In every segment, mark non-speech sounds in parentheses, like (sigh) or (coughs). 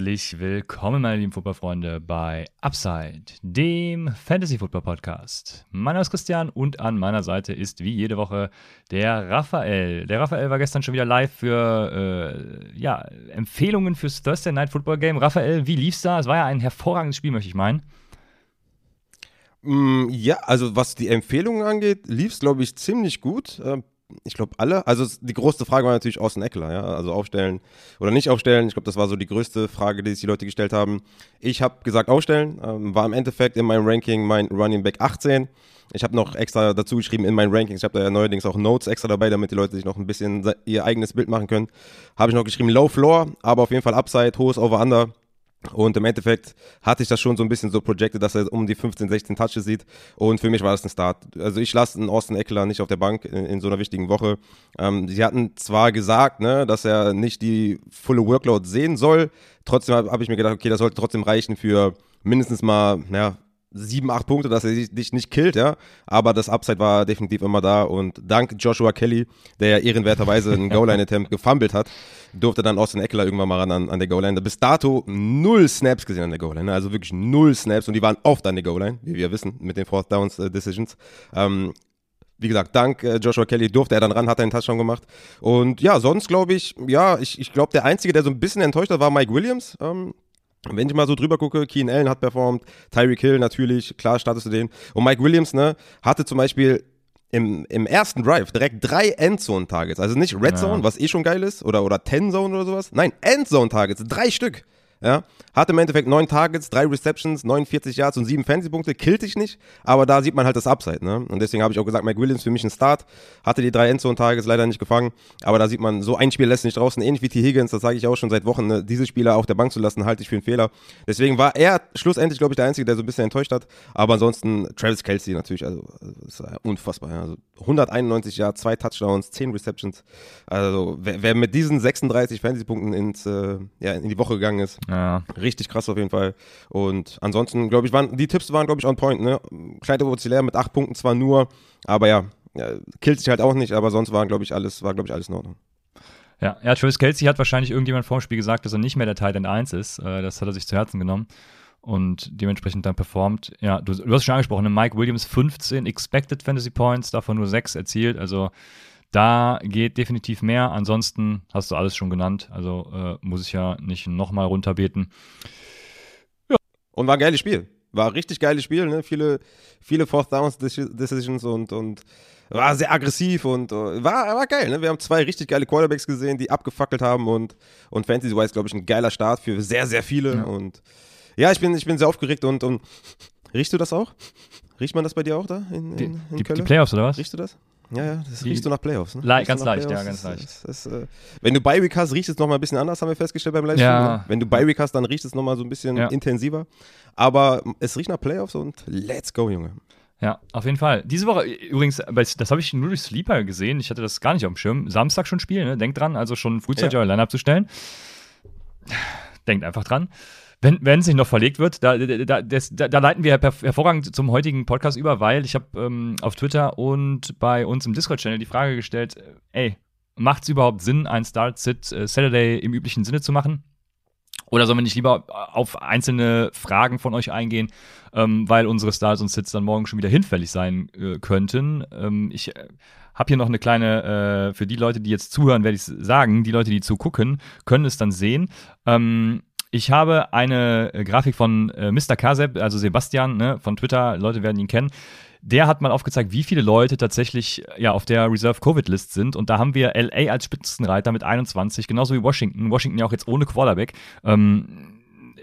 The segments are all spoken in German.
Herzlich willkommen, meine lieben Fußballfreunde, bei Upside, dem Fantasy Football Podcast. Mein Name ist Christian und an meiner Seite ist wie jede Woche der Raphael. Der Raphael war gestern schon wieder live für äh, ja, Empfehlungen fürs Thursday Night Football Game. Raphael, wie lief's da? Es war ja ein hervorragendes Spiel, möchte ich meinen. Mm, ja, also was die Empfehlungen angeht, lief es, glaube ich, ziemlich gut. Äh, ich glaube, alle. Also die größte Frage war natürlich Austin Eckler, ja. Also aufstellen oder nicht aufstellen. Ich glaube, das war so die größte Frage, die sich die Leute gestellt haben. Ich habe gesagt aufstellen, ähm, war im Endeffekt in meinem Ranking mein Running Back 18. Ich habe noch extra dazu geschrieben in meinen Rankings. Ich habe da ja neuerdings auch Notes extra dabei, damit die Leute sich noch ein bisschen ihr eigenes Bild machen können. Habe ich noch geschrieben Low Floor, aber auf jeden Fall Upside, hohes Over-Under. Und im Endeffekt hatte ich das schon so ein bisschen so projected, dass er um die 15, 16 Touches sieht. Und für mich war das ein Start. Also ich lasse einen Austin Eckler nicht auf der Bank in, in so einer wichtigen Woche. Ähm, sie hatten zwar gesagt, ne, dass er nicht die volle Workload sehen soll. Trotzdem habe hab ich mir gedacht, okay, das sollte trotzdem reichen für mindestens mal, ja, sieben, acht Punkte, dass er dich nicht killt, ja. Aber das Upside war definitiv immer da und dank Joshua Kelly, der ja ehrenwerterweise einen Goal-Line-Attempt gefumbled hat, durfte dann Austin Eckler irgendwann mal ran an, an der Goal-Line. Bis dato null Snaps gesehen an der Goal-Line, ne? also wirklich null Snaps und die waren oft an der Goal-Line, wie wir wissen, mit den Fourth Downs äh, Decisions. Ähm, wie gesagt, dank äh, Joshua Kelly durfte er dann ran, hat einen Touchdown gemacht. Und ja, sonst glaube ich, ja, ich, ich glaube, der Einzige, der so ein bisschen enttäuscht hat, war Mike Williams. Ähm, wenn ich mal so drüber gucke, Keen Allen hat performt, Tyreek Hill natürlich, klar startest du den. Und Mike Williams, ne, hatte zum Beispiel im, im ersten Drive direkt drei Endzone-Targets. Also nicht Red Zone, ja. was eh schon geil ist, oder, oder Ten Zone oder sowas. Nein, Endzone-Targets, drei Stück. Ja, hatte im Endeffekt neun Targets, drei Receptions, 49 Yards und sieben Fantasy-Punkte, killt dich nicht, aber da sieht man halt das Upside, ne? Und deswegen habe ich auch gesagt, Mike Williams für mich ein Start, hatte die drei Endzone-Targets leider nicht gefangen, aber da sieht man, so ein Spiel lässt nicht draußen, ähnlich wie T. Higgins, das sage ich auch schon seit Wochen, ne? diese Spieler auf der Bank zu lassen, halte ich für einen Fehler. Deswegen war er schlussendlich, glaube ich, der Einzige, der so ein bisschen enttäuscht hat, aber ansonsten Travis Kelsey natürlich, also, ist unfassbar, ja? also 191 Yards, zwei Touchdowns, 10 Receptions, also wer, wer mit diesen 36 Fantasy-Punkten ins, äh, ja, in die Woche gegangen ist, ja. Richtig krass auf jeden Fall. Und ansonsten, glaube ich, waren die Tipps waren, glaube ich, on point. Ne? Kleine Vozilär mit acht Punkten zwar nur, aber ja, ja, killt sich halt auch nicht, aber sonst war, glaube ich, alles, war, glaube ich, alles in Ordnung. Ja, ja, Travis Kelsey hat wahrscheinlich irgendjemand vor dem Spiel gesagt, dass er nicht mehr der Titan 1 ist. Äh, das hat er sich zu Herzen genommen und dementsprechend dann performt. Ja, du, du hast schon angesprochen, ne? Mike Williams 15 Expected Fantasy Points, davon nur 6 erzielt. Also da geht definitiv mehr. Ansonsten hast du alles schon genannt. Also äh, muss ich ja nicht nochmal runterbeten. Ja. Und war ein geiles Spiel. War ein richtig geiles Spiel. Ne? Viele, viele Fourth Downs Decisions und, und war sehr aggressiv und uh, war, war geil. Ne? Wir haben zwei richtig geile Quarterbacks gesehen, die abgefackelt haben und, und Fantasy-wise, glaube ich, ein geiler Start für sehr, sehr viele. Ja. Und ja, ich bin, ich bin sehr aufgeregt und, und riechst du das auch? Riecht man das bei dir auch da in, in, die, in die, die Playoffs oder was? Riechst du das? Ja, ja, das riecht so nach Playoffs. Ne? Le ganz leicht, Playoffs. ja, ganz leicht. Das, das, äh, wenn du Bi-Week hast, riecht es nochmal ein bisschen anders, haben wir festgestellt beim Livestream. Ja. Ne? Wenn du Bi-Week hast, dann riecht es nochmal so ein bisschen ja. intensiver. Aber es riecht nach Playoffs und let's go, Junge. Ja, auf jeden Fall. Diese Woche, übrigens, das habe ich nur durch Sleeper gesehen. Ich hatte das gar nicht auf dem Schirm. Samstag schon spielen, ne? Denkt dran, also schon frühzeitig ja. euer Line-Up zu stellen. Denkt einfach dran wenn es nicht noch verlegt wird, da, da, das, da, da leiten wir hervorragend zum heutigen Podcast über, weil ich habe ähm, auf Twitter und bei uns im Discord-Channel die Frage gestellt, äh, ey, macht es überhaupt Sinn, ein Start-Sit-Saturday äh, im üblichen Sinne zu machen? Oder sollen wir nicht lieber auf einzelne Fragen von euch eingehen, ähm, weil unsere Starts und Sits dann morgen schon wieder hinfällig sein äh, könnten? Ähm, ich äh, habe hier noch eine kleine, äh, für die Leute, die jetzt zuhören, werde ich sagen, die Leute, die zugucken, können es dann sehen. Ähm, ich habe eine äh, Grafik von äh, Mr. Kaseb, also Sebastian ne, von Twitter, Leute werden ihn kennen. Der hat mal aufgezeigt, wie viele Leute tatsächlich äh, ja auf der Reserve Covid List sind und da haben wir LA als Spitzenreiter mit 21, genauso wie Washington. Washington ja auch jetzt ohne Quarterback. Ähm,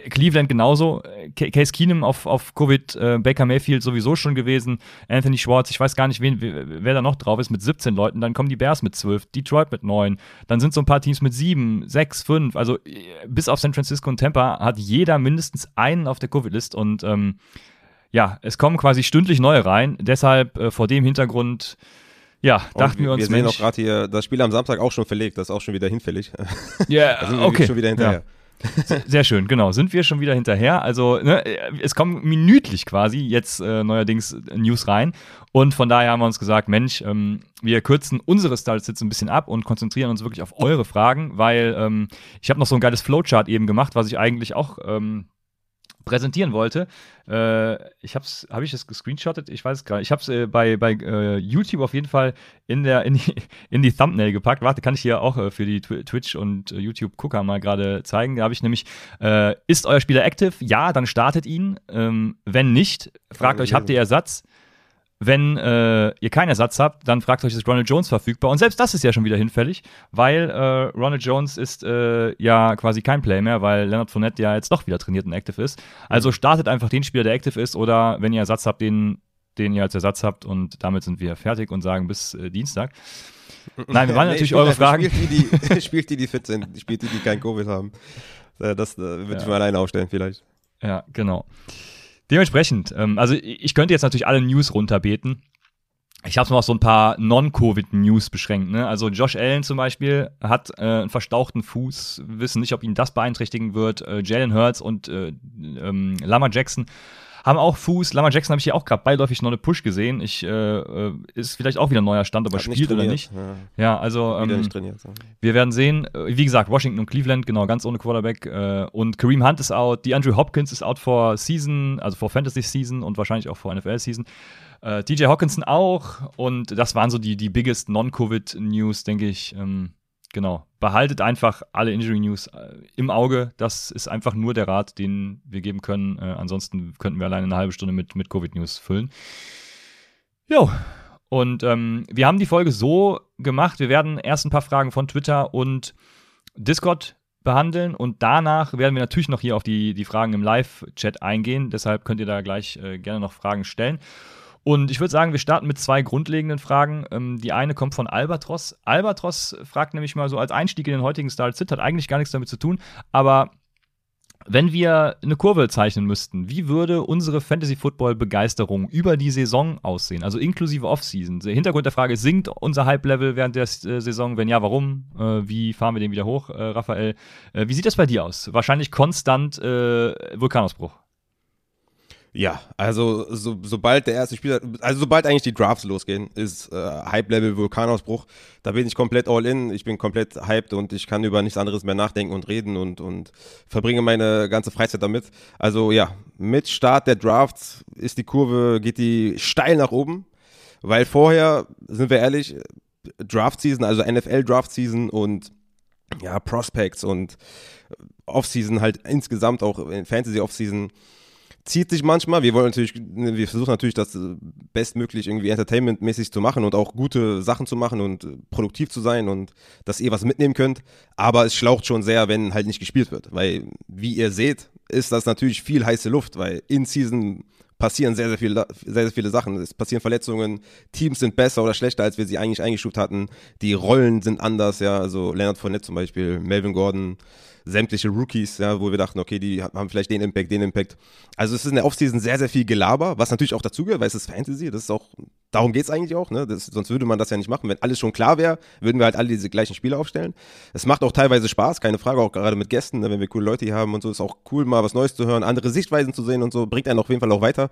Cleveland genauso. Case Keenum auf, auf Covid, äh, Baker Mayfield sowieso schon gewesen, Anthony Schwartz, ich weiß gar nicht, wen, wer da noch drauf ist, mit 17 Leuten. Dann kommen die Bears mit 12, Detroit mit 9. Dann sind so ein paar Teams mit 7, 6, 5. Also äh, bis auf San Francisco und Tampa hat jeder mindestens einen auf der Covid-List. Und ähm, ja, es kommen quasi stündlich neue rein. Deshalb äh, vor dem Hintergrund ja, dachten wir uns. Wir sehen Mensch, auch gerade hier das Spiel am Samstag auch schon verlegt, das ist auch schon wieder hinfällig. Ja, (laughs) yeah, okay. schon wieder hinterher. Ja. (laughs) Sehr schön, genau. Sind wir schon wieder hinterher. Also, ne, es kommen minütlich quasi jetzt äh, neuerdings News rein. Und von daher haben wir uns gesagt, Mensch, ähm, wir kürzen unsere Starts jetzt ein bisschen ab und konzentrieren uns wirklich auf eure Fragen, weil ähm, ich habe noch so ein geiles Flowchart eben gemacht, was ich eigentlich auch ähm, präsentieren wollte. Äh, ich hab's, habe ich es gescreenshottet? Ich weiß es gar nicht. Ich habe es äh, bei, bei äh, YouTube auf jeden Fall in, der, in, die, (laughs) in die Thumbnail gepackt. Warte, kann ich hier auch äh, für die Twitch- und äh, YouTube-Gucker mal gerade zeigen. Da habe ich nämlich, äh, ist euer Spieler active? Ja, dann startet ihn. Ähm, wenn nicht, fragt euch, habt ihr Ersatz? Wenn äh, ihr keinen Ersatz habt, dann fragt euch, ist Ronald Jones verfügbar? Und selbst das ist ja schon wieder hinfällig, weil äh, Ronald Jones ist äh, ja quasi kein Play mehr, weil Leonard Fournette ja jetzt doch wieder trainiert und active ist. Also mhm. startet einfach den Spieler, der active ist, oder wenn ihr Ersatz habt, den, den ihr als Ersatz habt. Und damit sind wir fertig und sagen bis äh, Dienstag. Nein, wir waren (laughs) nee, natürlich eure Fragen. Spielt die, die, (laughs) (laughs) spielt die, die fit sind, spielt die, die kein Covid haben. Äh, das äh, würde ja. ich mal alleine aufstellen, vielleicht. Ja, genau. Dementsprechend, ähm, also ich könnte jetzt natürlich alle News runterbeten. Ich habe es mal auf so ein paar Non-Covid-News beschränkt. Ne? Also Josh Allen zum Beispiel hat äh, einen verstauchten Fuß, wissen nicht, ob ihn das beeinträchtigen wird. Äh, Jalen Hurts und äh, ähm, Lama Jackson haben auch Fuß. Lama Jackson habe ich hier auch gerade beiläufig noch eine Push gesehen. Ich, äh, äh, ist vielleicht auch wieder ein neuer Stand, ob er spielt oder nicht. Ja, ja also ähm, nicht trainiert, so. wir werden sehen. Äh, wie gesagt, Washington und Cleveland, genau, ganz ohne Quarterback. Äh, und Kareem Hunt ist out. Die Andrew Hopkins ist out for Season, also for Fantasy Season und wahrscheinlich auch for NFL Season. Äh, DJ Hawkinson auch. Und das waren so die, die biggest Non-Covid-News, denke ich. Ähm, genau. Behaltet einfach alle Injury News äh, im Auge. Das ist einfach nur der Rat, den wir geben können. Äh, ansonsten könnten wir alleine eine halbe Stunde mit, mit Covid News füllen. Jo. Und ähm, wir haben die Folge so gemacht. Wir werden erst ein paar Fragen von Twitter und Discord behandeln und danach werden wir natürlich noch hier auf die, die Fragen im Live-Chat eingehen. Deshalb könnt ihr da gleich äh, gerne noch Fragen stellen. Und ich würde sagen, wir starten mit zwei grundlegenden Fragen. Ähm, die eine kommt von Albatros. Albatros fragt nämlich mal so als Einstieg in den heutigen Star Sit, hat eigentlich gar nichts damit zu tun, aber wenn wir eine Kurve zeichnen müssten, wie würde unsere Fantasy-Football-Begeisterung über die Saison aussehen? Also inklusive Offseason. Der Hintergrund der Frage, sinkt unser Hype-Level während der äh, Saison? Wenn ja, warum? Äh, wie fahren wir den wieder hoch, äh, Raphael? Äh, wie sieht das bei dir aus? Wahrscheinlich konstant äh, Vulkanausbruch. Ja, also so, sobald der erste Spieler, also sobald eigentlich die Drafts losgehen, ist äh, Hype-Level Vulkanausbruch. Da bin ich komplett all in, ich bin komplett hyped und ich kann über nichts anderes mehr nachdenken und reden und, und verbringe meine ganze Freizeit damit. Also ja, mit Start der Drafts ist die Kurve, geht die steil nach oben, weil vorher, sind wir ehrlich, Draft-Season, also NFL-Draft-Season und ja, Prospects und Off-Season halt insgesamt auch in Fantasy-Off-Season zieht sich manchmal. Wir wollen natürlich, wir versuchen natürlich, das äh, bestmöglich irgendwie entertainmentmäßig zu machen und auch gute Sachen zu machen und äh, produktiv zu sein und dass ihr was mitnehmen könnt. Aber es schlaucht schon sehr, wenn halt nicht gespielt wird. Weil, wie ihr seht, ist das natürlich viel heiße Luft, weil in Season passieren sehr, sehr viele, sehr, sehr viele Sachen. Es passieren Verletzungen, Teams sind besser oder schlechter, als wir sie eigentlich eingestuft hatten. Die Rollen sind anders, ja. Also Leonard Fournette zum Beispiel, Melvin Gordon, sämtliche Rookies, ja, wo wir dachten, okay, die haben vielleicht den Impact, den Impact. Also es ist in der Offseason sehr, sehr viel Gelaber, was natürlich auch dazugehört, weil es ist Fantasy, das ist auch, darum geht es eigentlich auch, ne? Das, sonst würde man das ja nicht machen. Wenn alles schon klar wäre, würden wir halt alle diese gleichen Spiele aufstellen. Es macht auch teilweise Spaß, keine Frage, auch gerade mit Gästen, ne? wenn wir coole Leute hier haben und so, ist auch cool, mal was Neues zu hören, andere Sichtweisen zu sehen und so, bringt einen auf jeden Fall auch weiter.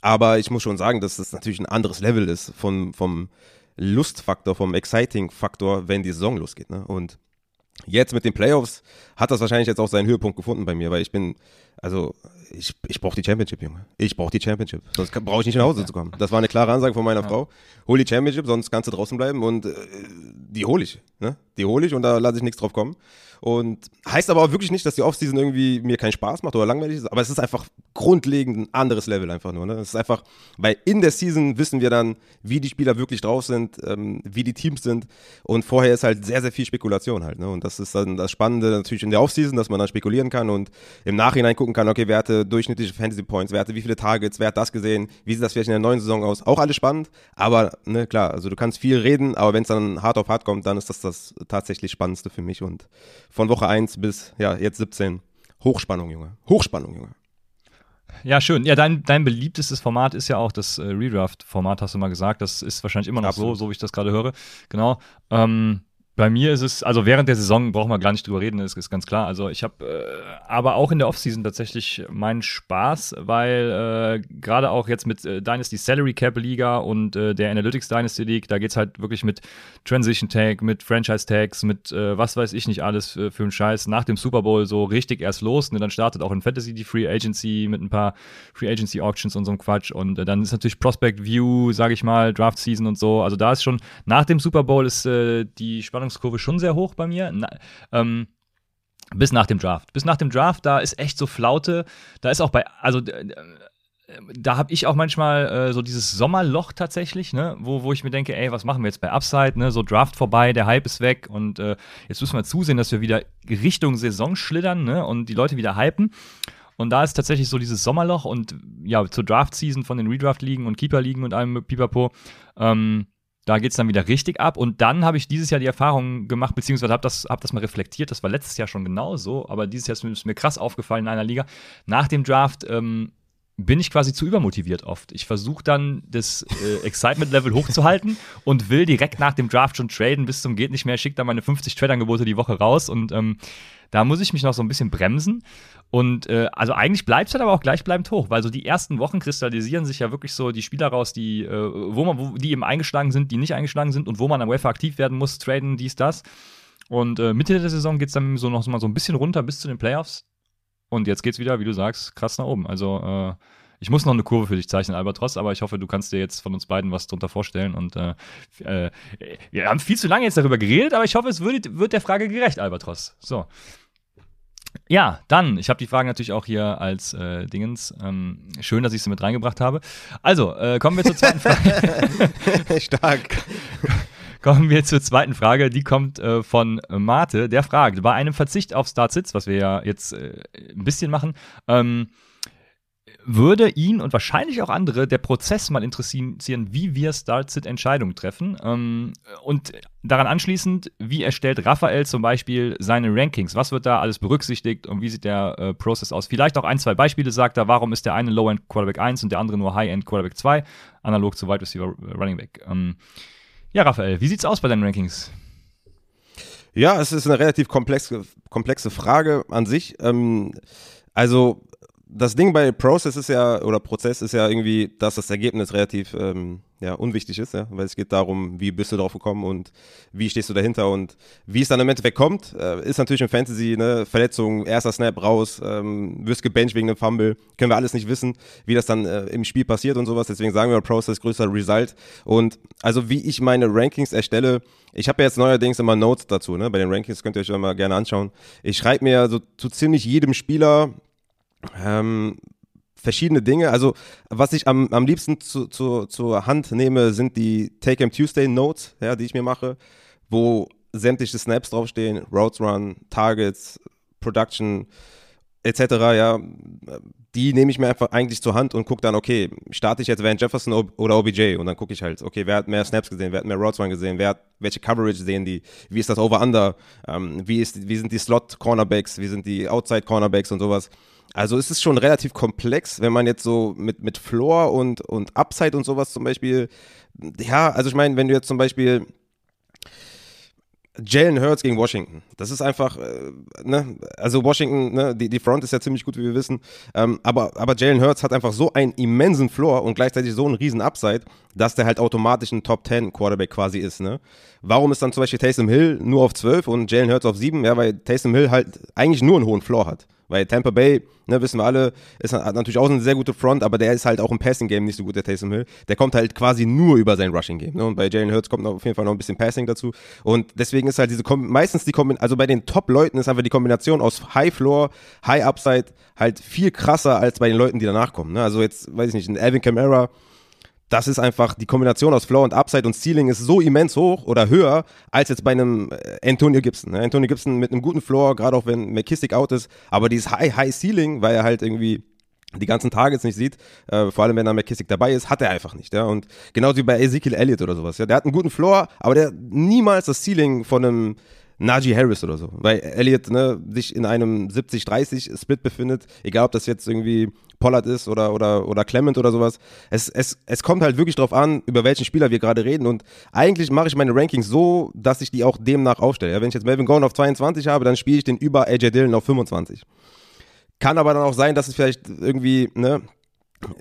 Aber ich muss schon sagen, dass das natürlich ein anderes Level ist vom, vom Lustfaktor, vom Exciting-Faktor, wenn die Saison losgeht. Ne? Und Jetzt mit den Playoffs hat das wahrscheinlich jetzt auch seinen Höhepunkt gefunden bei mir, weil ich bin also ich, ich brauche die Championship, Junge. Ich brauche die Championship. Sonst brauche ich nicht nach Hause zu kommen. Das war eine klare Ansage von meiner ja. Frau. Hol die Championship, sonst kannst du draußen bleiben und äh, die hole ich. Ne? Die hole ich und da lasse ich nichts drauf kommen. Und heißt aber auch wirklich nicht, dass die Offseason irgendwie mir keinen Spaß macht oder langweilig ist, aber es ist einfach grundlegend ein anderes Level einfach nur. Ne? Es ist einfach, weil in der Season wissen wir dann, wie die Spieler wirklich drauf sind, ähm, wie die Teams sind und vorher ist halt sehr, sehr viel Spekulation halt. Ne? Und das ist dann das Spannende natürlich in der Offseason, dass man dann spekulieren kann und im Nachhinein gucken kann, okay, wer hatte durchschnittliche Fantasy Points, wer hatte wie viele Targets, wer hat das gesehen, wie sieht das vielleicht in der neuen Saison aus. Auch alles spannend, aber ne, klar, also du kannst viel reden, aber wenn es dann hart auf hart kommt, dann ist das das tatsächlich Spannendste für mich und von Woche 1 bis ja, jetzt 17. Hochspannung, Junge. Hochspannung, Junge. Ja, schön. Ja, dein, dein beliebtestes Format ist ja auch das äh, Redraft-Format, hast du mal gesagt. Das ist wahrscheinlich immer noch Absolut. so, so wie ich das gerade höre. Genau. Ähm, bei mir ist es, also während der Saison brauchen wir gar nicht drüber reden, ist, ist ganz klar. Also ich habe äh, aber auch in der Offseason tatsächlich meinen Spaß, weil äh, gerade auch jetzt mit äh, Dynasty Salary Cap Liga und äh, der Analytics Dynasty League, da geht es halt wirklich mit Transition Tag, mit Franchise Tags, mit äh, was weiß ich nicht alles für, für einen Scheiß nach dem Super Bowl so richtig erst los. Ne? Dann startet auch in Fantasy die Free Agency mit ein paar Free Agency Auctions und so einem Quatsch. Und äh, dann ist natürlich Prospect View, sage ich mal, Draft Season und so. Also da ist schon nach dem Super Bowl ist die Spannung Spannungskurve schon sehr hoch bei mir. Na, ähm, bis nach dem Draft. Bis nach dem Draft, da ist echt so Flaute. Da ist auch bei, also da habe ich auch manchmal äh, so dieses Sommerloch tatsächlich, ne, wo, wo ich mir denke, ey, was machen wir jetzt bei Upside, ne, so Draft vorbei, der Hype ist weg und äh, jetzt müssen wir zusehen, dass wir wieder Richtung Saison schlittern, ne, und die Leute wieder hypen. Und da ist tatsächlich so dieses Sommerloch und ja, zur Draft-Season von den Redraft-Ligen und Keeper-Ligen und allem Pipapo, ähm, da geht es dann wieder richtig ab. Und dann habe ich dieses Jahr die Erfahrung gemacht, beziehungsweise habe das, hab das mal reflektiert. Das war letztes Jahr schon genauso, aber dieses Jahr ist mir, krass aufgefallen in einer Liga. Nach dem Draft ähm, bin ich quasi zu übermotiviert oft. Ich versuche dann das äh, Excitement-Level hochzuhalten (laughs) und will direkt nach dem Draft schon traden bis zum geht nicht mehr, schicke dann meine 50 Trade-Angebote die Woche raus und ähm, da muss ich mich noch so ein bisschen bremsen. Und äh, also eigentlich bleibt es halt aber auch gleichbleibend hoch, weil so die ersten Wochen kristallisieren sich ja wirklich so die Spieler raus, die, äh, wo man, wo, die eben eingeschlagen sind, die nicht eingeschlagen sind und wo man am Wafer aktiv werden muss, traden, dies, das. Und äh, Mitte der Saison geht es dann so noch mal so ein bisschen runter bis zu den Playoffs. Und jetzt geht's wieder, wie du sagst, krass nach oben. Also äh, ich muss noch eine Kurve für dich zeichnen, Albatros, aber ich hoffe, du kannst dir jetzt von uns beiden was drunter vorstellen. Und äh, äh, wir haben viel zu lange jetzt darüber geredet, aber ich hoffe, es wird, wird der Frage gerecht, Albatros. So. Ja, dann, ich habe die Fragen natürlich auch hier als äh, Dingens. Ähm, schön, dass ich sie mit reingebracht habe. Also, äh, kommen wir zur zweiten (laughs) Frage. (laughs) Stark. Kommen wir zur zweiten Frage. Die kommt äh, von Mate. Der fragt, bei einem Verzicht auf Start-Sits, was wir ja jetzt äh, ein bisschen machen, ähm, würde ihn und wahrscheinlich auch andere der Prozess mal interessieren, wie wir Start-Sit-Entscheidungen treffen. Ähm, und daran anschließend, wie erstellt Raphael zum Beispiel seine Rankings? Was wird da alles berücksichtigt und wie sieht der äh, Prozess aus? Vielleicht auch ein, zwei Beispiele sagt er, warum ist der eine Low-End Quarterback 1 und der andere nur High-End Quarterback 2, analog zu Wide Receiver äh, Running Back. Ähm, ja, Raphael, wie sieht's aus bei deinen Rankings? Ja, es ist eine relativ komplexe, komplexe Frage an sich. Ähm, also das Ding bei Process ist ja, oder Prozess ist ja irgendwie, dass das Ergebnis relativ ähm, ja, unwichtig ist, ja, weil es geht darum, wie bist du drauf gekommen und wie stehst du dahinter und wie es dann im Endeffekt kommt, äh, ist natürlich im Fantasy, ne, Verletzung, erster Snap raus, ähm, wirst gebencht wegen einem Fumble, können wir alles nicht wissen, wie das dann äh, im Spiel passiert und sowas, deswegen sagen wir Process größer Result. Und also wie ich meine Rankings erstelle, ich habe ja jetzt neuerdings immer Notes dazu, ne, bei den Rankings könnt ihr euch mal gerne anschauen, ich schreibe mir so zu ziemlich jedem Spieler ähm, verschiedene Dinge. Also, was ich am, am liebsten zu, zu, zur Hand nehme, sind die Take-Em Tuesday Notes, ja, die ich mir mache, wo sämtliche Snaps draufstehen, Roads Run, Targets, Production, etc. Ja, die nehme ich mir einfach eigentlich zur Hand und gucke dann, okay, starte ich jetzt Van Jefferson oder OBJ und dann gucke ich halt, okay, wer hat mehr Snaps gesehen, wer hat mehr Routes Run gesehen, wer hat welche Coverage sehen die, wie ist das Over-Under, ähm, wie, wie sind die Slot-Cornerbacks, wie sind die Outside-Cornerbacks und sowas. Also es ist schon relativ komplex, wenn man jetzt so mit, mit Floor und, und Upside und sowas zum Beispiel, ja, also ich meine, wenn du jetzt zum Beispiel Jalen Hurts gegen Washington. Das ist einfach, äh, ne, also Washington, ne, die, die Front ist ja ziemlich gut, wie wir wissen. Ähm, aber, aber Jalen Hurts hat einfach so einen immensen Floor und gleichzeitig so einen riesen Upside, dass der halt automatisch ein Top 10 Quarterback quasi ist, ne? Warum ist dann zum Beispiel Taysom Hill nur auf 12 und Jalen Hurts auf 7? Ja, weil Taysom Hill halt eigentlich nur einen hohen Floor hat Weil Tampa Bay, ne, wissen wir alle, ist, hat natürlich auch eine sehr gute Front, aber der ist halt auch im Passing-Game nicht so gut, der Taysom Hill. Der kommt halt quasi nur über sein Rushing-Game. Ne? Und bei Jalen Hurts kommt auf jeden Fall noch ein bisschen Passing dazu. Und deswegen ist halt diese, meistens die Kombination, also bei den Top-Leuten ist einfach die Kombination aus High-Floor, High-Upside halt viel krasser als bei den Leuten, die danach kommen. Ne? Also jetzt, weiß ich nicht, ein Alvin Kamara, das ist einfach die Kombination aus Floor und Upside und Ceiling ist so immens hoch oder höher als jetzt bei einem äh, Antonio Gibson. Ne? Antonio Gibson mit einem guten Floor, gerade auch wenn McKissick out ist, aber dieses High, High Ceiling, weil er halt irgendwie die ganzen Targets nicht sieht, äh, vor allem wenn da McKissick dabei ist, hat er einfach nicht. Ja? Und genauso wie bei Ezekiel Elliott oder sowas. Ja? Der hat einen guten Floor, aber der niemals das Ceiling von einem Najee Harris oder so. Weil Elliott ne, sich in einem 70-30-Split befindet, egal ob das jetzt irgendwie Pollard ist oder, oder, oder Clement oder sowas. Es, es, es kommt halt wirklich drauf an, über welchen Spieler wir gerade reden. Und eigentlich mache ich meine Rankings so, dass ich die auch demnach aufstelle. Ja, wenn ich jetzt Melvin Gordon auf 22 habe, dann spiele ich den über AJ Dillon auf 25. Kann aber dann auch sein, dass es vielleicht irgendwie, ne,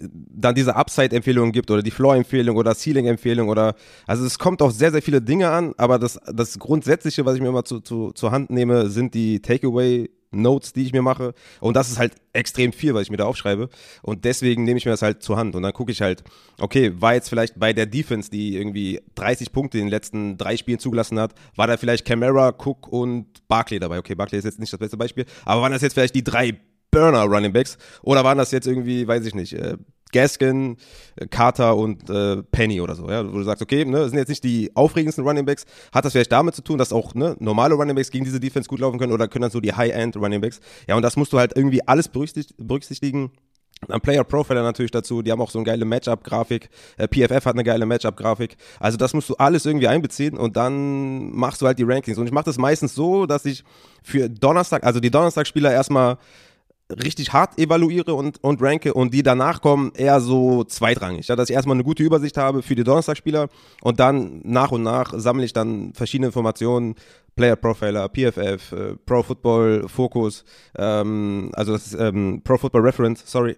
dann diese Upside-Empfehlungen gibt oder die Floor-Empfehlung oder Ceiling-Empfehlung oder also es kommt auf sehr, sehr viele Dinge an, aber das, das Grundsätzliche, was ich mir immer zu, zu, zur Hand nehme, sind die Takeaway- Notes, die ich mir mache. Und das ist halt extrem viel, was ich mir da aufschreibe. Und deswegen nehme ich mir das halt zur Hand. Und dann gucke ich halt, okay, war jetzt vielleicht bei der Defense, die irgendwie 30 Punkte in den letzten drei Spielen zugelassen hat, war da vielleicht Camara, Cook und Barkley dabei. Okay, Barkley ist jetzt nicht das beste Beispiel, aber waren das jetzt vielleicht die drei Burner Running Backs oder waren das jetzt irgendwie, weiß ich nicht, äh, Gaskin, äh, Carter und äh, Penny oder so, ja, wo du sagst, okay, ne, sind jetzt nicht die aufregendsten Running Backs, hat das vielleicht damit zu tun, dass auch ne, normale Running Backs gegen diese Defense gut laufen können oder können dann so die High-End Running Backs, ja, und das musst du halt irgendwie alles berücksichtigen. Ein Player Profiler natürlich dazu, die haben auch so eine geile Matchup-Grafik. Äh, PFF hat eine geile Matchup-Grafik. Also das musst du alles irgendwie einbeziehen und dann machst du halt die Rankings. Und ich mache das meistens so, dass ich für Donnerstag, also die Donnerstagspieler erstmal richtig hart evaluiere und, und ranke und die danach kommen eher so zweitrangig. Ja, dass ich erstmal eine gute Übersicht habe für die Donnerstagspieler und dann nach und nach sammle ich dann verschiedene Informationen, Player Profiler, PFF, äh, Pro Football Focus, ähm, also das ist ähm, Pro Football Reference, sorry.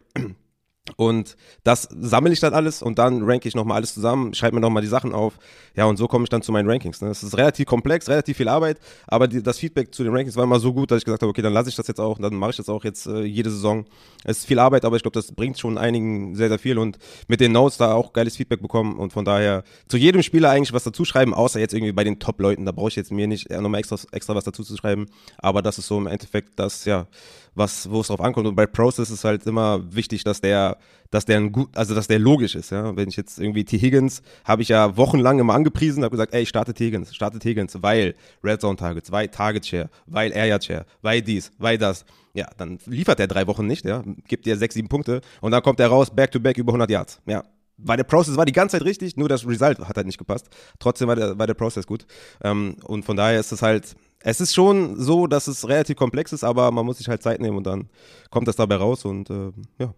Und das sammle ich dann alles und dann ranke ich nochmal alles zusammen, schreibe mir nochmal die Sachen auf. Ja, und so komme ich dann zu meinen Rankings. Ne? Das ist relativ komplex, relativ viel Arbeit, aber die, das Feedback zu den Rankings war immer so gut, dass ich gesagt habe, okay, dann lasse ich das jetzt auch, dann mache ich das auch jetzt äh, jede Saison. Es ist viel Arbeit, aber ich glaube, das bringt schon einigen sehr, sehr viel und mit den Notes da auch geiles Feedback bekommen und von daher zu jedem Spieler eigentlich was dazu schreiben, außer jetzt irgendwie bei den Top-Leuten, da brauche ich jetzt mir nicht nochmal extra, extra was dazu zu schreiben, aber das ist so im Endeffekt das, ja, was, wo es drauf ankommt. Und bei Process ist halt immer wichtig, dass der, dass der ein gut, also dass der logisch ist, ja. Wenn ich jetzt irgendwie T. Higgins habe ich ja wochenlang immer angepriesen, habe gesagt, ey, startet Higgins, startet Higgins, weil Red Zone Targets, weil Target Share, weil Area Share, weil dies, weil das. Ja, dann liefert er drei Wochen nicht, ja, gibt dir sechs, sieben Punkte und dann kommt er raus, back to back über 100 Yards, ja. Weil der Process war die ganze Zeit richtig, nur das Result hat halt nicht gepasst. Trotzdem war der, war der Process gut. Ähm, und von daher ist es halt, es ist schon so, dass es relativ komplex ist, aber man muss sich halt Zeit nehmen und dann kommt das dabei raus und äh, ja,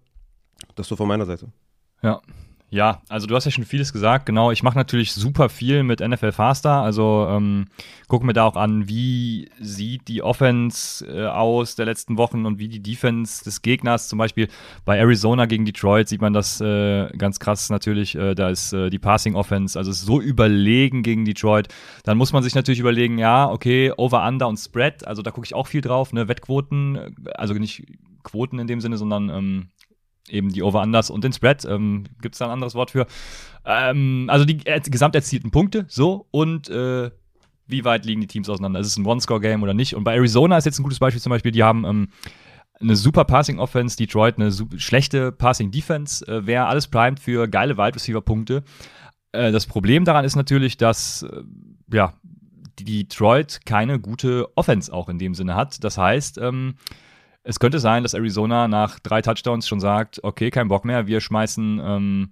das so von meiner Seite. Ja, ja, also du hast ja schon vieles gesagt. Genau, ich mache natürlich super viel mit NFL Faster. Also ähm, gucke mir da auch an, wie sieht die Offense äh, aus der letzten Wochen und wie die Defense des Gegners. Zum Beispiel bei Arizona gegen Detroit sieht man das äh, ganz krass natürlich. Äh, da ist äh, die Passing Offense, also ist so überlegen gegen Detroit. Dann muss man sich natürlich überlegen, ja, okay, Over, Under und Spread. Also da gucke ich auch viel drauf. Ne? Wettquoten, also nicht Quoten in dem Sinne, sondern ähm, eben die Over-Unders und den Spread. Ähm, Gibt es da ein anderes Wort für? Ähm, also die äh, gesamt erzielten Punkte, so und äh, wie weit liegen die Teams auseinander? Ist es ein One-Score-Game oder nicht? Und bei Arizona ist jetzt ein gutes Beispiel zum Beispiel, die haben ähm, eine super Passing-Offense, Detroit eine schlechte Passing-Defense, äh, wäre alles primed für geile Wide Receiver-Punkte. Äh, das Problem daran ist natürlich, dass äh, ja, Detroit keine gute Offense auch in dem Sinne hat. Das heißt, ähm, es könnte sein, dass Arizona nach drei Touchdowns schon sagt, okay, kein Bock mehr, wir schmeißen, ähm,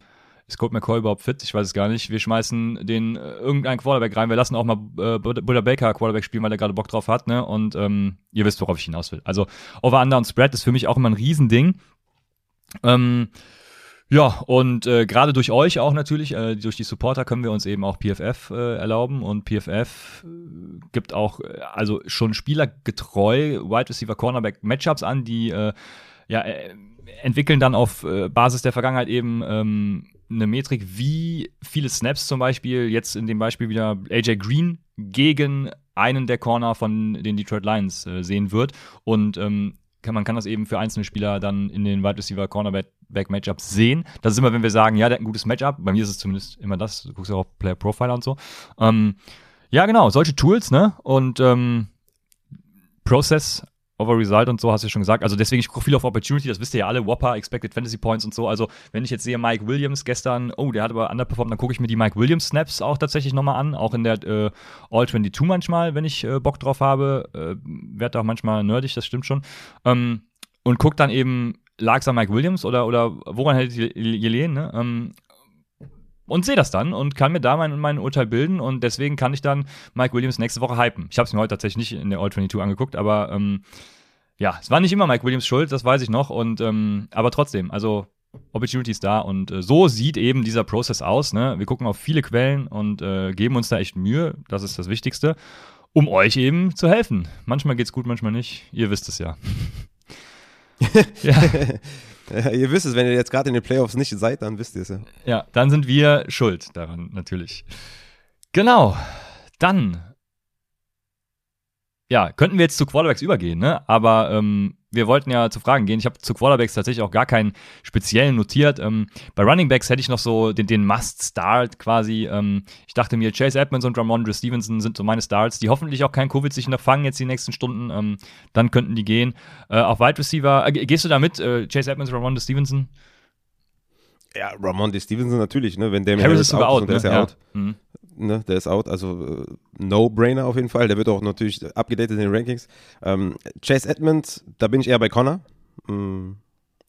ist Colt McCoy überhaupt fit? Ich weiß es gar nicht. Wir schmeißen den äh, irgendeinen Quarterback rein. Wir lassen auch mal äh, Buddha Baker Quarterback spielen, weil er gerade Bock drauf hat, ne? Und ähm, ihr wisst, worauf ich hinaus will. Also Over-Under und Spread ist für mich auch immer ein Riesending. Ähm, ja, und äh, gerade durch euch auch natürlich, äh, durch die Supporter können wir uns eben auch PFF äh, erlauben und PFF äh, gibt auch äh, also schon spielergetreu Wide Receiver Cornerback Matchups an, die äh, ja entwickeln dann auf Basis der Vergangenheit eben ähm, eine Metrik, wie viele Snaps zum Beispiel, jetzt in dem Beispiel wieder AJ Green gegen einen der Corner von den Detroit Lions sehen wird. Und ähm, kann, man kann das eben für einzelne Spieler dann in den Wide Receiver Cornerback Matchups sehen. Das ist immer, wenn wir sagen, ja, der hat ein gutes Matchup. Bei mir ist es zumindest immer das. Du guckst ja auch auf Player Profiler und so. Ähm, ja, genau, solche Tools, ne? Und ähm, Process over Result und so, hast du ja schon gesagt. Also deswegen, ich gucke viel auf Opportunity, das wisst ihr ja alle, Whopper, Expected Fantasy Points und so. Also wenn ich jetzt sehe, Mike Williams gestern, oh, der hat aber underperformed, dann gucke ich mir die Mike Williams Snaps auch tatsächlich nochmal an, auch in der äh, All 22 manchmal, wenn ich äh, Bock drauf habe. Äh, Werd auch manchmal nerdig, das stimmt schon. Ähm, und guck dann eben, lag es an Mike Williams oder, oder woran hätte ich gelegen, ne? Ähm, und sehe das dann und kann mir da mein, mein Urteil bilden und deswegen kann ich dann Mike Williams nächste Woche hypen. Ich habe es mir heute tatsächlich nicht in der All 22 angeguckt, aber ähm, ja, es war nicht immer Mike Williams Schuld, das weiß ich noch und ähm, aber trotzdem, also Opportunities da und äh, so sieht eben dieser Prozess aus. Ne? Wir gucken auf viele Quellen und äh, geben uns da echt Mühe, das ist das Wichtigste, um euch eben zu helfen. Manchmal geht's gut, manchmal nicht. Ihr wisst es ja. (laughs) ja. (laughs) ihr wisst es, wenn ihr jetzt gerade in den Playoffs nicht seid, dann wisst ihr es ja. Ja, dann sind wir schuld daran, natürlich. Genau. Dann ja, könnten wir jetzt zu Quarterbacks übergehen, ne? Aber ähm, wir wollten ja zu Fragen gehen. Ich habe zu Quarterbacks tatsächlich auch gar keinen speziellen notiert. Ähm, bei Runningbacks hätte ich noch so den, den Must-Start quasi. Ähm, ich dachte mir, Chase Edmonds und Ramondre Stevenson sind so meine Starts, die hoffentlich auch kein Covid sich noch fangen jetzt die nächsten Stunden. Ähm, dann könnten die gehen. Äh, auf Wide Receiver, äh, gehst du da mit? Äh, Chase Edmonds, Ramondre Stevenson? Ja, Ramondre Stevenson natürlich, ne? Wenn der Harris, Harris ist sogar out, ne? ist ja, ja. out. Mhm. Ne, der ist out, also äh, No-Brainer auf jeden Fall. Der wird auch natürlich abgedatet in den Rankings. Ähm, Chase Edmonds, da bin ich eher bei Connor. Hm,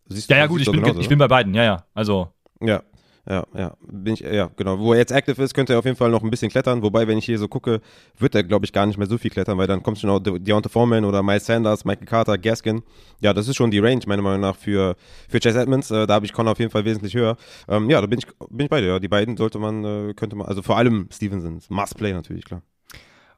ja, ja, gut, ich bin, ich bin bei beiden, ja, ja. Also. Ja, ja, ja, bin ich, ja, genau. Wo er jetzt aktiv ist, könnte er auf jeden Fall noch ein bisschen klettern. Wobei, wenn ich hier so gucke, wird er, glaube ich, gar nicht mehr so viel klettern, weil dann kommt schon auch Deontay Foreman oder Miles Sanders, Michael Carter, Gaskin. Ja, das ist schon die Range, meiner Meinung nach, für, für Chase Edmonds. Äh, da habe ich Connor auf jeden Fall wesentlich höher. Ähm, ja, da bin ich, bin ich bei dir. Ja. Die beiden sollte man, äh, könnte man, also vor allem Stevenson, Must Play natürlich, klar.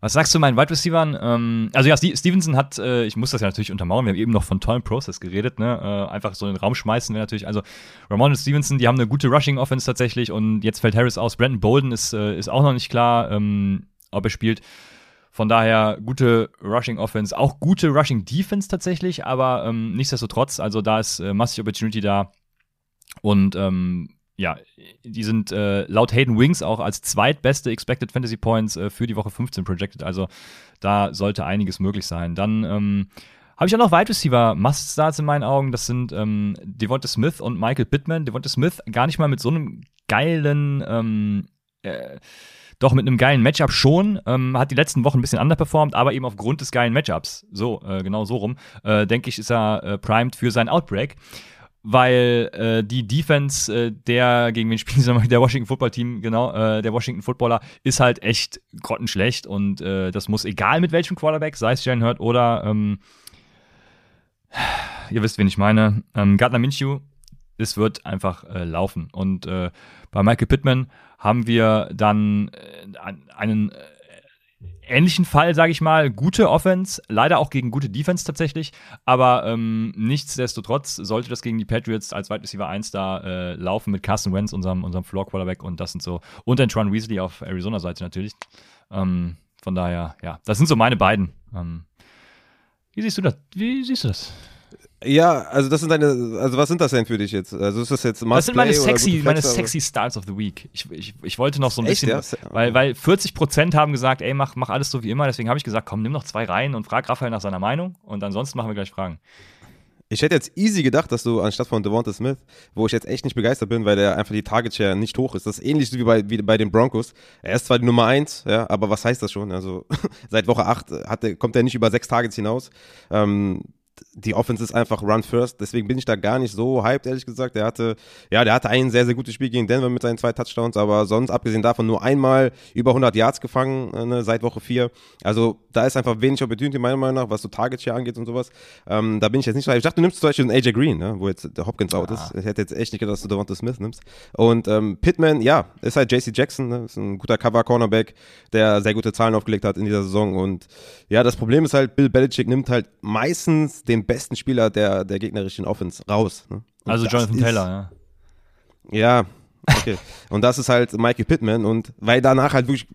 Was sagst du meinen Wide Receivern? Ähm, also ja, Stevenson hat, äh, ich muss das ja natürlich untermauern, wir haben eben noch von tollen Process geredet, ne? Äh, einfach so in den Raum schmeißen wäre natürlich, also Ramon und Stevenson, die haben eine gute Rushing Offense tatsächlich und jetzt fällt Harris aus. Brandon Bolden ist, äh, ist auch noch nicht klar, ähm, ob er spielt. Von daher gute Rushing Offense, auch gute Rushing Defense tatsächlich, aber ähm, nichtsdestotrotz, also da ist äh, massig Opportunity da. Und ähm, ja, die sind äh, laut Hayden Wings auch als zweitbeste Expected Fantasy Points äh, für die Woche 15 projected. Also da sollte einiges möglich sein. Dann ähm, habe ich auch noch Wide Receiver Must-Starts in meinen Augen. Das sind ähm, Devonta Smith und Michael Pittman. Devonta Smith gar nicht mal mit so einem geilen, ähm, äh, doch mit einem geilen Matchup schon. Ähm, hat die letzten Wochen ein bisschen underperformed, aber eben aufgrund des geilen Matchups. So, äh, genau so rum. Äh, denke ich, ist er äh, primed für seinen Outbreak weil äh, die Defense äh, der, gegen wen spielen sie nochmal, (laughs) der Washington Football Team, genau, äh, der Washington Footballer, ist halt echt grottenschlecht und äh, das muss, egal mit welchem Quarterback, sei es Jalen Hurt oder, ähm, (sighs) ihr wisst, wen ich meine, ähm, Gardner Minshew, es wird einfach äh, laufen. Und äh, bei Michael Pittman haben wir dann äh, einen äh, ähnlichen Fall, sage ich mal, gute Offense, leider auch gegen gute Defense tatsächlich, aber ähm, nichtsdestotrotz sollte das gegen die Patriots als Wide Receiver 1 da äh, laufen mit Carson Wentz, unserem, unserem Floor Quarterback und das sind so, und dann Tron Weasley auf Arizona-Seite natürlich. Ähm, von daher, ja, das sind so meine beiden. Ähm, wie siehst du das? Wie siehst du das? Ja, also das sind deine, also was sind das denn für dich jetzt? Also ist das jetzt Must Das sind meine sexy, meine sexy Starts of the Week. Ich, ich, ich wollte noch so ein Echt, bisschen, ja? weil, weil 40% haben gesagt, ey, mach, mach alles so wie immer. Deswegen habe ich gesagt, komm, nimm noch zwei Reihen und frag Raphael nach seiner Meinung und ansonsten machen wir gleich Fragen. Ich hätte jetzt easy gedacht, dass du anstatt von Devonta Smith, wo ich jetzt echt nicht begeistert bin, weil der einfach die Target Share nicht hoch ist. Das ist ähnlich wie bei, wie bei den Broncos. Er ist zwar die Nummer 1, ja, aber was heißt das schon? Also (laughs) seit Woche 8 hat, kommt er nicht über sechs Targets hinaus. Ähm, die Offense ist einfach Run First, deswegen bin ich da gar nicht so hyped, ehrlich gesagt. Der hatte, ja, der hatte ein sehr, sehr gutes Spiel gegen Denver mit seinen zwei Touchdowns, aber sonst, abgesehen davon, nur einmal über 100 Yards gefangen äh, ne, seit Woche 4. Also, da ist einfach wenig Opportunity, meiner Meinung nach, was so Target Share angeht und sowas. Ähm, da bin ich jetzt nicht so hyped. Ich dachte, du nimmst zum Beispiel einen AJ Green, ne, wo jetzt der Hopkins ja. out ist. Ich hätte jetzt echt nicht gedacht, dass du Devonta Smith nimmst. Und ähm, Pittman, ja, ist halt JC Jackson, ne, ist ein guter Cover-Cornerback, der sehr gute Zahlen aufgelegt hat in dieser Saison. Und ja, das Problem ist halt, Bill Belichick nimmt halt meistens den besten Spieler der, der gegnerischen Offense raus. Ne? Also Jonathan Taylor, ja. Ja, okay. und das ist halt Mikey Pittman und weil danach halt wirklich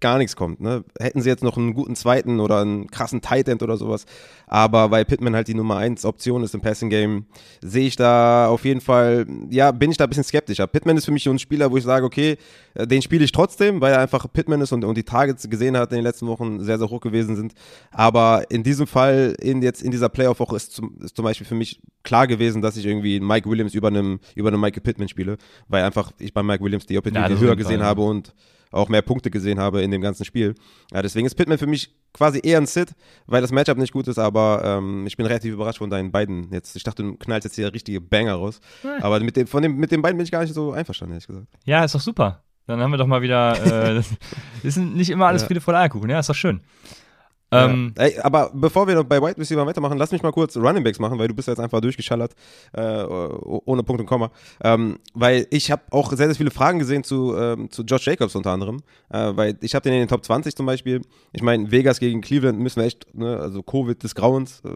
gar nichts kommt. Ne? Hätten sie jetzt noch einen guten zweiten oder einen krassen Tight End oder sowas, aber weil Pittman halt die Nummer 1 Option ist im Passing Game, sehe ich da auf jeden Fall, ja, bin ich da ein bisschen skeptischer. Pittman ist für mich so ein Spieler, wo ich sage, okay, äh, den spiele ich trotzdem, weil er einfach Pittman ist und, und die Targets gesehen hat in den letzten Wochen sehr, sehr hoch gewesen sind. Aber in diesem Fall, in jetzt in dieser Playoff-Woche ist zum, ist zum Beispiel für mich klar gewesen, dass ich irgendwie Mike Williams über einem, über einem Michael Pittman spiele, weil einfach ich bei Mike Williams die Opportunity ja, höher gesehen Fall, habe und auch mehr Punkte gesehen habe in dem ganzen Spiel. Ja, deswegen ist Pittman für mich quasi eher ein Sit, weil das Matchup nicht gut ist, aber ähm, ich bin relativ überrascht von deinen beiden jetzt. Ich dachte, du knallst jetzt hier richtige Banger raus. Ja. Aber mit, dem, von dem, mit den beiden bin ich gar nicht so einverstanden, ehrlich gesagt. Ja, ist doch super. Dann haben wir doch mal wieder, äh, (laughs) ist nicht immer alles ja. Friede voller Eierkuchen, ja, ist doch schön. Ähm, ja. Ey, aber bevor wir bei Wide Receiver weitermachen, lass mich mal kurz Running Backs machen, weil du bist jetzt einfach durchgeschallert, äh, ohne Punkt und Komma. Ähm, weil ich habe auch sehr, sehr viele Fragen gesehen zu, ähm, zu Josh Jacobs unter anderem, äh, weil ich habe den in den Top 20 zum Beispiel. Ich meine, Vegas gegen Cleveland müssen wir echt, ne, also Covid des Grauens. Äh,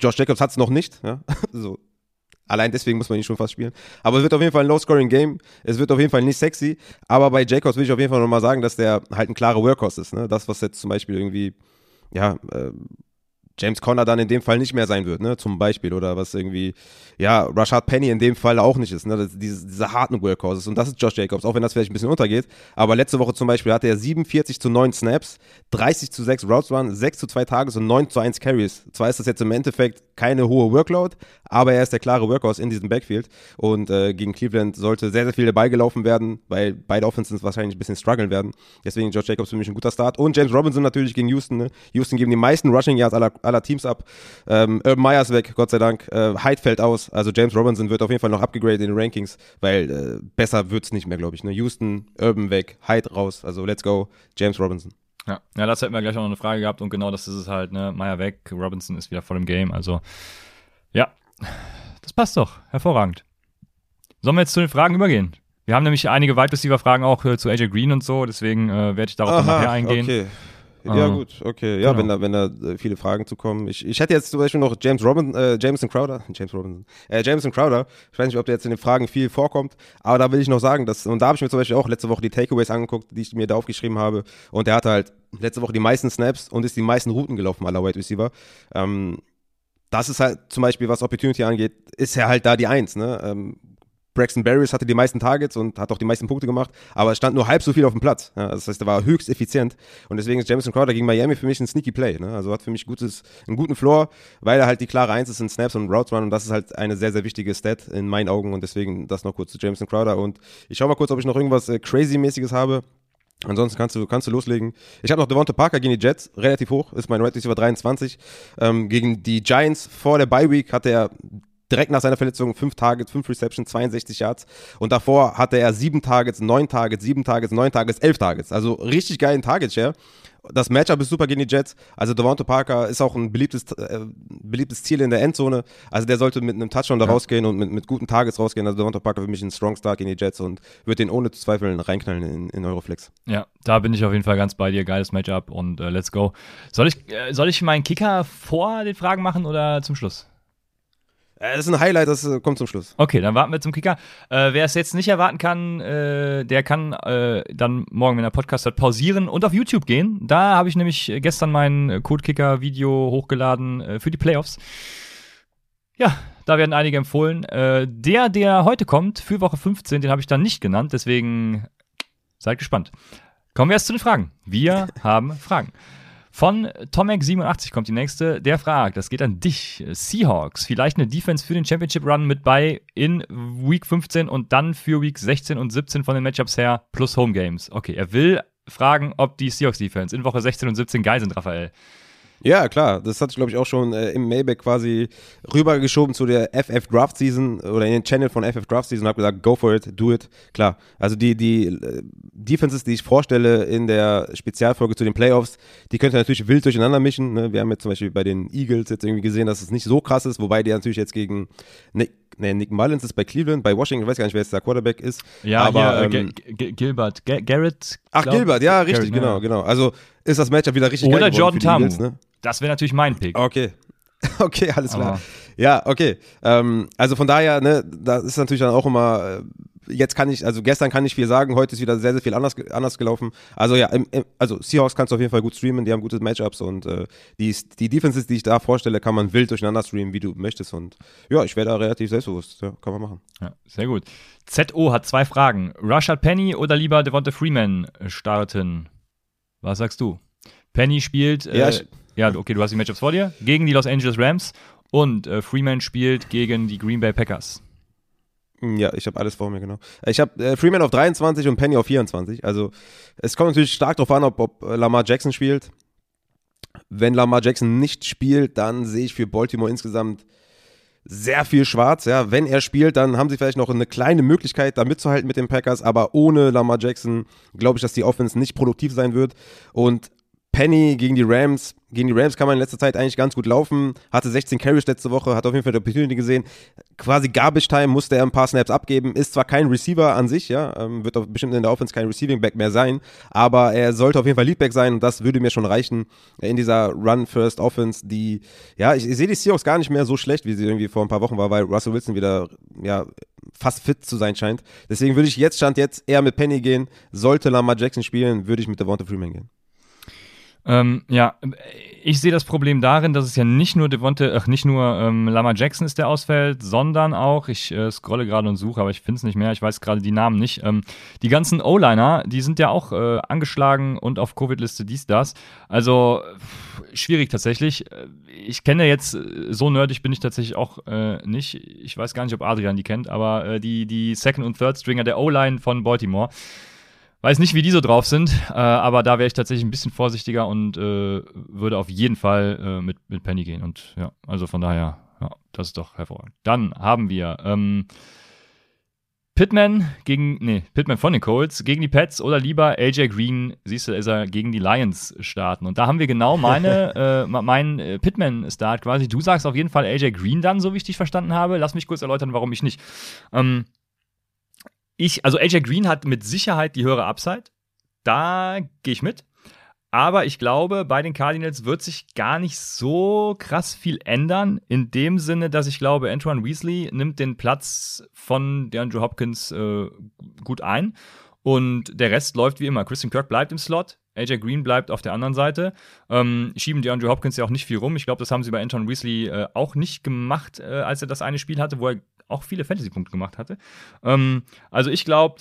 Josh Jacobs hat es noch nicht, ja, (laughs) so. Allein deswegen muss man ihn schon fast spielen. Aber es wird auf jeden Fall ein Low-Scoring-Game. Es wird auf jeden Fall nicht sexy. Aber bei Jacobs will ich auf jeden Fall nochmal sagen, dass der halt ein klarer Workhorse ist. Ne? Das, was jetzt zum Beispiel irgendwie ja, äh, James Conner dann in dem Fall nicht mehr sein wird, ne, zum Beispiel, oder was irgendwie, ja, Rashad Penny in dem Fall auch nicht ist, ne, diese, diese harten Workhorses und das ist Josh Jacobs, auch wenn das vielleicht ein bisschen untergeht, aber letzte Woche zum Beispiel hatte er 47 zu 9 Snaps, 30 zu 6 Routes Run, 6 zu 2 Tages und 9 zu 1 Carries. Zwar ist das jetzt im Endeffekt keine hohe Workload, aber er ist der klare Workhorse in diesem Backfield und äh, gegen Cleveland sollte sehr, sehr viel dabei gelaufen werden, weil beide Offenses wahrscheinlich ein bisschen strugglen werden. Deswegen Josh Jacobs für mich ein guter Start und James Robinson natürlich gegen Houston. Ne? Houston geben die meisten Rushing Yards aller, aller Teams ab. Ähm, Urban Myers weg, Gott sei Dank. Äh, Hyde fällt aus. Also James Robinson wird auf jeden Fall noch abgegradet in den Rankings, weil äh, besser es nicht mehr, glaube ich. Ne? Houston, Urban weg, Hyde raus. Also let's go, James Robinson. Ja, ja, das hätten wir gleich auch noch eine Frage gehabt und genau das ist es halt, ne? Meyer weg, Robinson ist wieder voll im Game, also ja, das passt doch, hervorragend. Sollen wir jetzt zu den Fragen übergehen? Wir haben nämlich einige Wide Receiver Fragen auch äh, zu AJ Green und so, deswegen äh, werde ich darauf Aha, nachher eingehen. Okay. Ja, uh, gut, okay. Ja, genau. wenn da, wenn da äh, viele Fragen zu kommen. Ich, ich hätte jetzt zum Beispiel noch James Robin, äh, Jameson Crowder, (laughs) James Robinson, äh, Jameson Crowder. Ich weiß nicht, ob der jetzt in den Fragen viel vorkommt, aber da will ich noch sagen, dass, und da habe ich mir zum Beispiel auch letzte Woche die Takeaways angeguckt, die ich mir da aufgeschrieben habe. Und der hatte halt letzte Woche die meisten Snaps und ist die meisten Routen gelaufen aller Wide Receiver. Ähm, das ist halt zum Beispiel, was Opportunity angeht, ist er halt da die Eins, ne? Ähm, Braxton Barriers hatte die meisten Targets und hat auch die meisten Punkte gemacht, aber es stand nur halb so viel auf dem Platz. Ja, das heißt, er war höchst effizient und deswegen ist Jameson Crowder gegen Miami für mich ein sneaky Play. Ne? Also hat für mich gutes, einen guten Floor, weil er halt die klare Eins ist in Snaps und Routes Run und das ist halt eine sehr, sehr wichtige Stat in meinen Augen und deswegen das noch kurz zu Jameson Crowder und ich schau mal kurz, ob ich noch irgendwas äh, crazy-mäßiges habe. Ansonsten kannst du, kannst du loslegen. Ich habe noch Devonta Parker gegen die Jets, relativ hoch, ist mein Right Receiver 23. Ähm, gegen die Giants vor der Bye Week hatte er direkt nach seiner Verletzung fünf Targets, fünf Receptions, 62 Yards. Und davor hatte er sieben Targets, neun Targets, sieben Targets, neun Targets, elf Targets. Also richtig geilen Target Share. Das Matchup ist super gegen die Jets. Also Devonta Parker ist auch ein beliebtes, äh, beliebtes Ziel in der Endzone. Also der sollte mit einem Touchdown da rausgehen und mit, mit guten Targets rausgehen. Also Devonta Parker für mich ein Strong Start gegen die Jets und wird den ohne Zweifeln reinknallen in, in Euroflex. Ja, da bin ich auf jeden Fall ganz bei dir. Geiles Matchup und äh, let's go. Soll ich, äh, soll ich meinen Kicker vor den Fragen machen oder zum Schluss? Äh, das ist ein Highlight, das äh, kommt zum Schluss. Okay, dann warten wir zum Kicker. Äh, wer es jetzt nicht erwarten kann, äh, der kann äh, dann morgen, wenn der Podcast hat, pausieren und auf YouTube gehen. Da habe ich nämlich gestern mein Code-Kicker-Video hochgeladen äh, für die Playoffs. Ja, da werden einige empfohlen. der, der heute kommt, für Woche 15, den habe ich dann nicht genannt, deswegen seid gespannt. Kommen wir erst zu den Fragen. Wir (laughs) haben Fragen. Von Tomek87 kommt die nächste. Der fragt, das geht an dich. Seahawks, vielleicht eine Defense für den Championship Run mit bei in Week 15 und dann für Week 16 und 17 von den Matchups her plus Home Games. Okay, er will fragen, ob die Seahawks Defense in Woche 16 und 17 geil sind, Raphael. Ja, klar. Das hatte ich, glaube ich, auch schon äh, im Mailback quasi rübergeschoben zu der FF Draft Season oder in den Channel von FF Draft Season und habe gesagt, go for it, do it. Klar. Also die, die äh, Defenses, die ich vorstelle in der Spezialfolge zu den Playoffs, die könnt ihr natürlich wild durcheinander mischen. Ne? Wir haben jetzt zum Beispiel bei den Eagles jetzt irgendwie gesehen, dass es nicht so krass ist, wobei die natürlich jetzt gegen Nick, nee, Nick Mullins ist bei Cleveland, bei Washington, ich weiß gar nicht, wer jetzt der Quarterback ist. Ja, aber hier, äh, ähm, Gilbert, G Garrett. Ach, Gilbert, ja, richtig, Garrett, genau, ja. genau. Also ist das Matchup wieder richtig Oder geil Jordan Tamu. Ne? Das wäre natürlich mein Pick. Okay. (laughs) Okay, alles klar. Aber ja, okay. Ähm, also von daher, ne, da ist natürlich dann auch immer, äh, jetzt kann ich, also gestern kann ich viel sagen, heute ist wieder sehr, sehr viel anders, anders gelaufen. Also ja, im, im, also Seahawks kannst du auf jeden Fall gut streamen, die haben gute Matchups und äh, die, die Defenses, die ich da vorstelle, kann man wild durcheinander streamen, wie du möchtest. Und ja, ich wäre da relativ selbstbewusst. Ja, kann man machen. Ja, sehr gut. ZO hat zwei Fragen. Rashad Penny oder lieber Devonta Freeman starten? Was sagst du? Penny spielt. Äh, ja, ja, okay, du hast die Matchups vor dir. Gegen die Los Angeles Rams und äh, Freeman spielt gegen die Green Bay Packers. Hm, ja, ich habe alles vor mir, genau. Ich habe äh, Freeman auf 23 und Penny auf 24. Also es kommt natürlich stark darauf an, ob, ob äh, Lamar Jackson spielt. Wenn Lamar Jackson nicht spielt, dann sehe ich für Baltimore insgesamt sehr viel schwarz. Ja, wenn er spielt, dann haben sie vielleicht noch eine kleine Möglichkeit, da mitzuhalten mit den Packers. Aber ohne Lamar Jackson glaube ich, dass die Offense nicht produktiv sein wird. Und Penny gegen die Rams. Gegen die Rams kann man in letzter Zeit eigentlich ganz gut laufen. Hatte 16 Carries letzte Woche, hat auf jeden Fall die Opportunity gesehen. Quasi Garbage Time musste er ein paar Snaps abgeben. Ist zwar kein Receiver an sich, ja, ähm, wird auch bestimmt in der Offense kein Receiving Back mehr sein, aber er sollte auf jeden Fall Leadback sein und das würde mir schon reichen in dieser Run-First Offense, die, ja, ich, ich sehe die Seahawks gar nicht mehr so schlecht, wie sie irgendwie vor ein paar Wochen war, weil Russell Wilson wieder, ja, fast fit zu sein scheint. Deswegen würde ich jetzt, Stand jetzt, eher mit Penny gehen. Sollte Lamar Jackson spielen, würde ich mit Devonta Freeman gehen. Ähm, ja, ich sehe das Problem darin, dass es ja nicht nur Devonte, ach, nicht nur ähm, Lama Jackson ist, der ausfällt, sondern auch, ich äh, scrolle gerade und suche, aber ich finde es nicht mehr, ich weiß gerade die Namen nicht. Ähm, die ganzen O-Liner, die sind ja auch äh, angeschlagen und auf Covid-Liste dies, das. Also schwierig tatsächlich. Äh, ich kenne jetzt, äh, so nerdig bin ich tatsächlich auch äh, nicht. Ich weiß gar nicht, ob Adrian die kennt, aber äh, die, die Second- und Third-Stringer der O-Line von Baltimore. Weiß nicht, wie die so drauf sind, äh, aber da wäre ich tatsächlich ein bisschen vorsichtiger und äh, würde auf jeden Fall äh, mit, mit Penny gehen. Und ja, also von daher, ja, das ist doch hervorragend. Dann haben wir ähm, Pittman gegen, nee, Pittman von den Colts gegen die Pets oder lieber AJ Green, siehst du, ist er gegen die Lions starten. Und da haben wir genau meine, (laughs) äh, meinen äh, Pittman-Start quasi. Du sagst auf jeden Fall AJ Green dann, so wie ich dich verstanden habe. Lass mich kurz erläutern, warum ich nicht. Ähm, ich, also AJ Green hat mit Sicherheit die höhere Upside. Da gehe ich mit. Aber ich glaube, bei den Cardinals wird sich gar nicht so krass viel ändern. In dem Sinne, dass ich glaube, Antoine Weasley nimmt den Platz von DeAndre Hopkins äh, gut ein. Und der Rest läuft wie immer. Christian Kirk bleibt im Slot. AJ Green bleibt auf der anderen Seite. Ähm, schieben die Andrew Hopkins ja auch nicht viel rum. Ich glaube, das haben sie bei Anton Weasley äh, auch nicht gemacht, äh, als er das eine Spiel hatte, wo er auch viele Fantasy-Punkte gemacht hatte. Ähm, also ich glaube,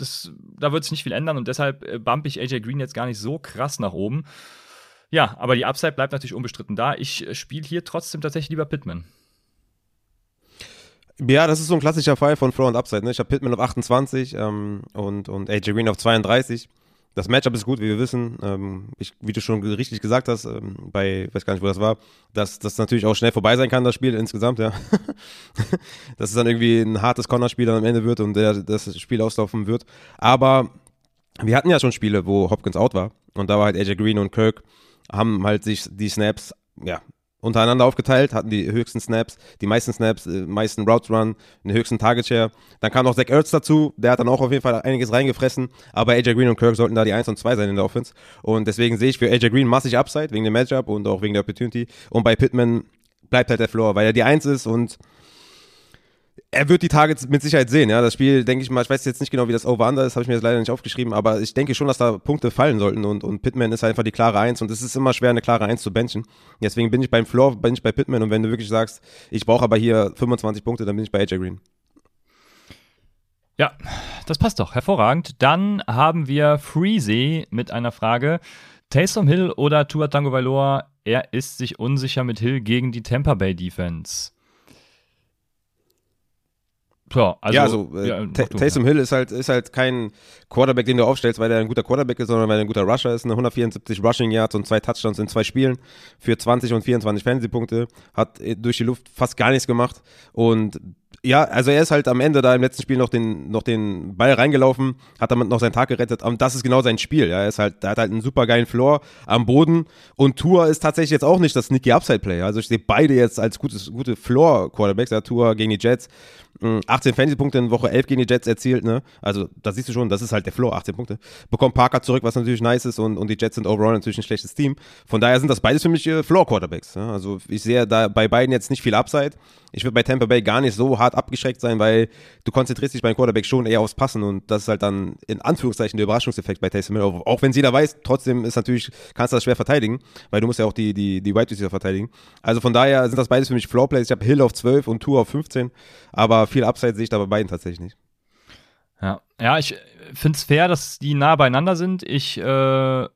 da wird sich nicht viel ändern und deshalb äh, bump ich AJ Green jetzt gar nicht so krass nach oben. Ja, aber die Upside bleibt natürlich unbestritten da. Ich äh, spiele hier trotzdem tatsächlich lieber Pittman. Ja, das ist so ein klassischer Fall von Floor und Upside. Ne? Ich habe Pittman auf 28 ähm, und, und AJ Green auf 32. Das Matchup ist gut, wie wir wissen. Ähm, ich, wie du schon richtig gesagt hast, ähm, bei, weiß gar nicht, wo das war, dass das natürlich auch schnell vorbei sein kann, das Spiel insgesamt, ja. (laughs) dass es dann irgendwie ein hartes Cornerspiel dann am Ende wird und der, das Spiel auslaufen wird. Aber wir hatten ja schon Spiele, wo Hopkins out war und da war halt AJ Green und Kirk haben halt sich die Snaps ja, untereinander aufgeteilt, hatten die höchsten Snaps, die meisten Snaps, äh, meisten Routes Run, den höchsten Target Share. Dann kam noch Zach Ertz dazu, der hat dann auch auf jeden Fall einiges reingefressen, aber AJ Green und Kirk sollten da die 1 und 2 sein in der Offense. Und deswegen sehe ich für AJ Green massig Upside wegen dem Matchup und auch wegen der Opportunity. Und bei Pittman bleibt halt der Floor, weil er die 1 ist und er wird die Targets mit Sicherheit sehen. Ja, das Spiel, denke ich mal, ich weiß jetzt nicht genau, wie das Over-Under ist, habe ich mir jetzt leider nicht aufgeschrieben, aber ich denke schon, dass da Punkte fallen sollten und, und Pittman ist einfach die klare Eins und es ist immer schwer, eine klare Eins zu benchen. Deswegen bin ich beim Floor, bin ich bei Pittman und wenn du wirklich sagst, ich brauche aber hier 25 Punkte, dann bin ich bei AJ Green. Ja, das passt doch. Hervorragend. Dann haben wir Freezy mit einer Frage. Taysom Hill oder Tua Tango Valor? Er ist sich unsicher mit Hill gegen die Tampa Bay Defense. Ja, also, ja, also äh, ja, Taysom ja. Hill ist halt, ist halt kein Quarterback, den du aufstellst, weil er ein guter Quarterback ist, sondern weil er ein guter Rusher ist. Eine 174 Rushing Yards und zwei Touchdowns in zwei Spielen für 20 und 24 Fantasy-Punkte. Hat äh, durch die Luft fast gar nichts gemacht. Und ja, also er ist halt am Ende da im letzten Spiel noch den, noch den Ball reingelaufen, hat damit noch seinen Tag gerettet. Und das ist genau sein Spiel. Ja, er ist halt, er hat halt einen super geilen Floor am Boden. Und Tour ist tatsächlich jetzt auch nicht das sneaky Upside Player. Also ich sehe beide jetzt als gutes, gute Floor Quarterbacks. Ja, Tour gegen die Jets. 18 Fantasy-Punkte in Woche 11 gegen die Jets erzielt, ne? Also, da siehst du schon, das ist halt der Floor, 18 Punkte. Bekommt Parker zurück, was natürlich nice ist und, und die Jets sind overall natürlich ein schlechtes Team. Von daher sind das beides für mich äh, Floor-Quarterbacks. Ja? Also, ich sehe da bei beiden jetzt nicht viel Upside. Ich würde bei Tampa Bay gar nicht so hart abgeschreckt sein, weil du konzentrierst dich beim Quarterback schon eher aufs Passen und das ist halt dann in Anführungszeichen der Überraschungseffekt bei Taysom Hill. Auch wenn jeder weiß, trotzdem ist natürlich, kannst du das schwer verteidigen, weil du musst ja auch die, die, die Wide Receiver verteidigen. Also von daher sind das beides für mich Floorplays. Ich habe Hill auf 12 und Tour auf 15, aber viel Upside sehe ich da bei beiden tatsächlich nicht. Ja, ja ich finde es fair, dass die nah beieinander sind. Ich äh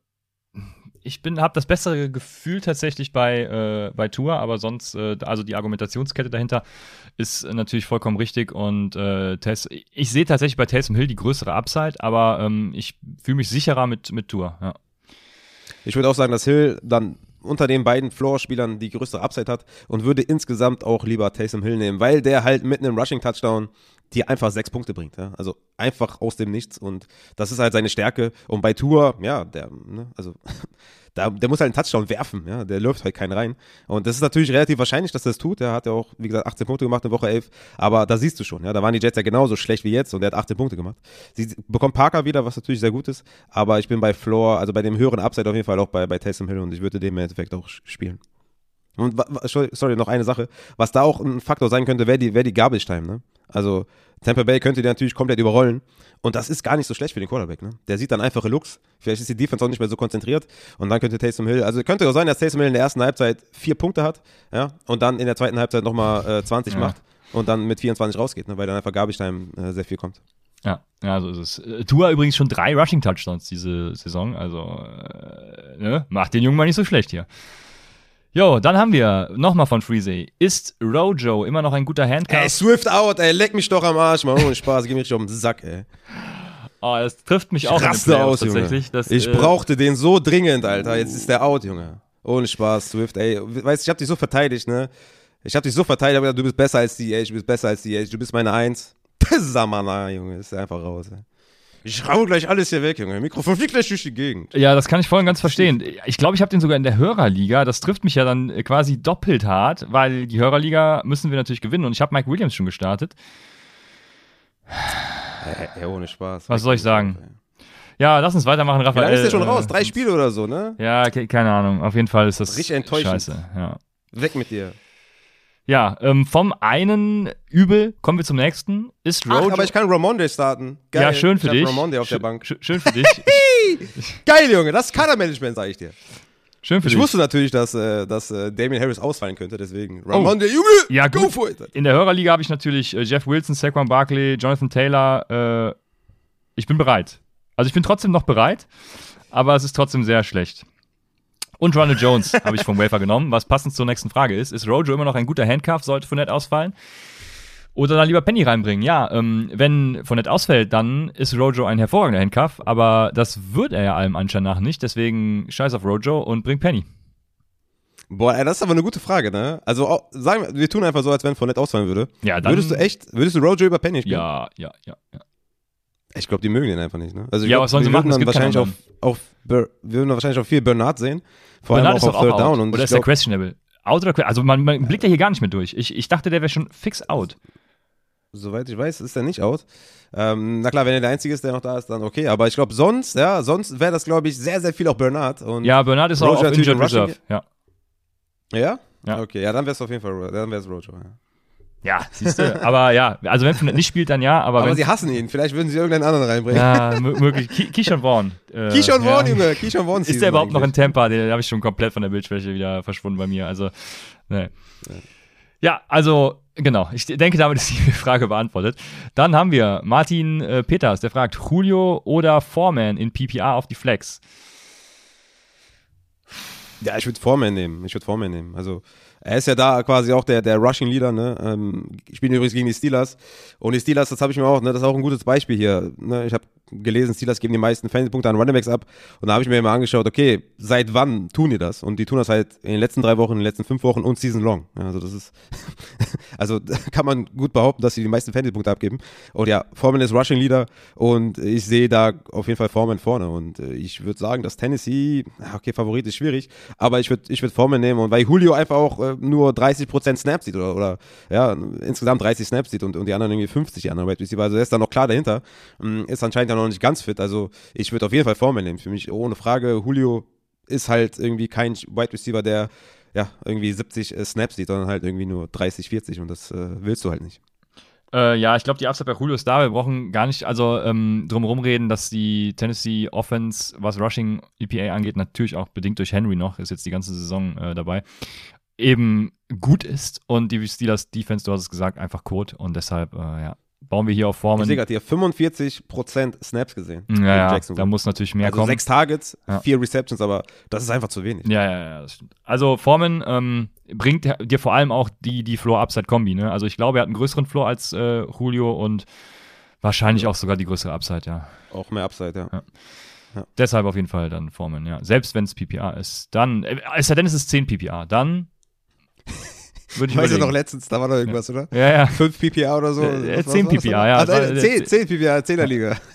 ich bin, habe das bessere Gefühl tatsächlich bei, äh, bei Tour, aber sonst, äh, also die Argumentationskette dahinter ist natürlich vollkommen richtig und äh, Tess, ich sehe tatsächlich bei Taysom Hill die größere Upside, aber ähm, ich fühle mich sicherer mit, mit Tour. Ja. Ich würde auch sagen, dass Hill dann unter den beiden Floor-Spielern die größere Upside hat und würde insgesamt auch lieber Taysom Hill nehmen, weil der halt mit einem Rushing-Touchdown die einfach sechs Punkte bringt. Ja? Also einfach aus dem Nichts und das ist halt seine Stärke. Und bei Tour, ja, der, ne, also da, der muss halt einen Touchdown werfen, ja, der läuft halt keinen rein. Und das ist natürlich relativ wahrscheinlich, dass er das tut. Der hat ja auch, wie gesagt, 18 Punkte gemacht in Woche 11, aber da siehst du schon, ja, da waren die Jets ja genauso schlecht wie jetzt und der hat 18 Punkte gemacht. Sie bekommt Parker wieder, was natürlich sehr gut ist, aber ich bin bei Floor, also bei dem höheren Upside auf jeden Fall auch bei, bei Taysom Hill und ich würde dem im Endeffekt auch spielen. Und sorry, noch eine Sache. Was da auch ein Faktor sein könnte, wäre die, wär die Garbage Time, ne? Also Tampa Bay könnte die natürlich komplett überrollen. Und das ist gar nicht so schlecht für den Quarterback. Ne? Der sieht dann einfache Looks. Vielleicht ist die Defense auch nicht mehr so konzentriert. Und dann könnte Taysom Hill, also könnte auch sein, dass Taysom Hill in der ersten Halbzeit vier Punkte hat. Ja? Und dann in der zweiten Halbzeit nochmal äh, 20 ja. macht. Und dann mit 24 rausgeht, ne? weil dann einfach Garbage Time äh, sehr viel kommt. Ja, ja, so ist es. Äh, Tua übrigens schon drei Rushing-Touchdowns diese Saison. Also äh, ne? macht den Jungen mal nicht so schlecht hier. Jo, dann haben wir nochmal von Freezy. Ist Rojo immer noch ein guter Handcuff? Ey, Swift out, ey, leck mich doch am Arsch, Mann. Ohne Spaß, geh mir richtig auf den Sack, ey. Oh, das trifft mich auch raste aus, tatsächlich. Das, ich äh, brauchte den so dringend, Alter. Jetzt ist der out, Junge. Ohne Spaß, Swift, ey. Weißt du, ich hab dich so verteidigt, ne? Ich hab dich so verteidigt, aber du bist besser als die, ey. Du bist besser als die, ey. Du bist meine Eins. (laughs) Samana, Junge. Ist einfach raus, ey. Ich hau gleich alles hier weg, Junge. Mikrofon fliegt gleich durch die Gegend. Ja, das kann ich voll und ganz verstehen. Ich glaube, ich habe den sogar in der Hörerliga. Das trifft mich ja dann quasi doppelt hart, weil die Hörerliga müssen wir natürlich gewinnen. Und ich habe Mike Williams schon gestartet. Hey, ohne Spaß. Was soll ich sagen? Ja, lass uns weitermachen, Raphael. Ja, ist der schon raus? Drei Spiele oder so, ne? Ja, keine Ahnung. Auf jeden Fall ist das Richtig enttäuschend. scheiße. Ja. Weg mit dir. Ja, ähm, vom einen Übel kommen wir zum nächsten. Ist Rojo. Ach, aber ich kann Ramonde starten. Geil. Ja, schön für ich dich. Ramonde auf der Bank. Schön für dich. (laughs) Geil, Junge. Das ist Kadermanagement, sag ich dir. Schön für ich dich. wusste natürlich, dass, äh, dass äh, Damian Harris ausfallen könnte, deswegen. Ramonde, oh. Junge, ja, go gut. for it. In der Hörerliga habe ich natürlich äh, Jeff Wilson, Saquon Barkley, Jonathan Taylor. Äh, ich bin bereit. Also ich bin trotzdem noch bereit, aber es ist trotzdem sehr schlecht. Und Ronald Jones habe ich vom Wafer genommen, was passend zur nächsten Frage ist. Ist Rojo immer noch ein guter Handcuff, sollte Fournette ausfallen? Oder dann lieber Penny reinbringen? Ja, ähm, wenn Fournette ausfällt, dann ist Rojo ein hervorragender Handcuff, aber das wird er ja allem Anschein nach nicht, deswegen scheiß auf Rojo und bring Penny. Boah, ey, das ist aber eine gute Frage, ne? Also, sagen wir, wir tun einfach so, als wenn Fournette ausfallen würde. Ja, dann. Würdest du echt, würdest du Rojo über Penny spielen? Ja, ja, ja, ja. Ich glaube, die mögen den einfach nicht, ne? Also, ja, glaub, was sollen sie machen? Dann wahrscheinlich auf, auf, wir würden wahrscheinlich auch viel Bernard sehen. Vor Bernard allem auch auf Third. Down. Und oder ist glaub, der questionable? Out oder Also man, man blickt ja hier gar nicht mehr durch. Ich, ich dachte, der wäre schon fix out. Soweit ich weiß, ist er nicht out. Ähm, na klar, wenn er der Einzige ist, der noch da ist, dann okay. Aber ich glaube, sonst, ja, sonst wäre das, glaube ich, sehr, sehr viel auch Bernard. Und ja, Bernard ist Roger auch auf Injured Reserve. Ja. ja. Ja? Okay, ja, dann wäre es auf jeden Fall, dann wäre es Rojo, ja. Ja, siehst du. aber ja, also wenn Fournette nicht spielt, dann ja. Aber, aber sie hassen ihn. Vielleicht würden sie irgendeinen anderen reinbringen. Ja, möglich. Keyshawn Vaughn. Äh, Keyshawn Vaughn, ja. Junge. Keyshawn Vaughn Ist der überhaupt eigentlich. noch in Tampa? Den habe ich schon komplett von der Bildschwäche wieder verschwunden bei mir. Also, ne. Ja. ja, also Genau, ich denke, damit ist die (laughs) Frage beantwortet. Dann haben wir Martin äh, Peters, der fragt, Julio oder Foreman in PPR auf die Flex? Ja, ich würde Foreman nehmen. Ich würde Foreman nehmen. Also er ist ja da quasi auch der, der Rushing Leader, ne? Ähm, spielen übrigens gegen die Steelers. Und die Steelers, das habe ich mir auch, ne, das ist auch ein gutes Beispiel hier. Ne? Ich habe gelesen, Steelers geben die meisten Fantasy-Punkte an Runningbacks ab. Und da habe ich mir immer angeschaut, okay, seit wann tun die das? Und die tun das halt in den letzten drei Wochen, in den letzten fünf Wochen und Season long. Also das ist, (laughs) also (laughs) kann man gut behaupten, dass sie die meisten Fantasy-Punkte abgeben. Und ja, Foreman ist Rushing Leader und ich sehe da auf jeden Fall Foreman vorne. Und äh, ich würde sagen, dass Tennessee, okay, Favorit ist schwierig, aber ich würde ich würd Foreman nehmen. Und weil Julio einfach auch äh, nur 30% Snaps sieht oder, oder ja, insgesamt 30 Snaps sieht und, und die anderen irgendwie 50, die anderen Wide Receiver. Also er ist da noch klar dahinter. Mm, ist anscheinend noch nicht ganz fit. Also ich würde auf jeden Fall Foreman nehmen. Für mich ohne Frage. Julio ist halt irgendwie kein Wide Receiver, der ja irgendwie 70 äh, Snaps sieht, sondern halt irgendwie nur 30, 40 und das äh, willst du halt nicht. Äh, ja, ich glaube, die Upside bei Julio ist da. Wir brauchen gar nicht also ähm, drum reden, dass die Tennessee Offense, was Rushing EPA angeht, natürlich auch bedingt durch Henry noch, ist jetzt die ganze Saison äh, dabei, eben gut ist und die Steelers Defense, du hast es gesagt, einfach Code und deshalb, äh, ja, bauen wir hier auf Formen. Ich sehe gerade hier 45% Snaps gesehen. Ja, ja da muss natürlich mehr also kommen. Sechs Targets, ja. vier Receptions, aber das ist einfach zu wenig. Ja, ja, ja, das stimmt. Also Formen ähm, bringt dir vor allem auch die, die Floor-Upside-Kombi. Ne? Also ich glaube, er hat einen größeren Floor als äh, Julio und wahrscheinlich ja. auch sogar die größere Upside, ja. Auch mehr Upside, ja. ja. Deshalb auf jeden Fall dann Formen, ja. Selbst wenn es PPA ist. Dann, äh, es sei denn, es ist 10 PPA, dann (laughs) würde ich Weißt du noch letztens, da war noch irgendwas, ja. oder? Ja, ja. 5 PPA oder so? Äh, 10 PPA, ja. Ah, nein, 10, 10 PPA, 10er Liga. (laughs)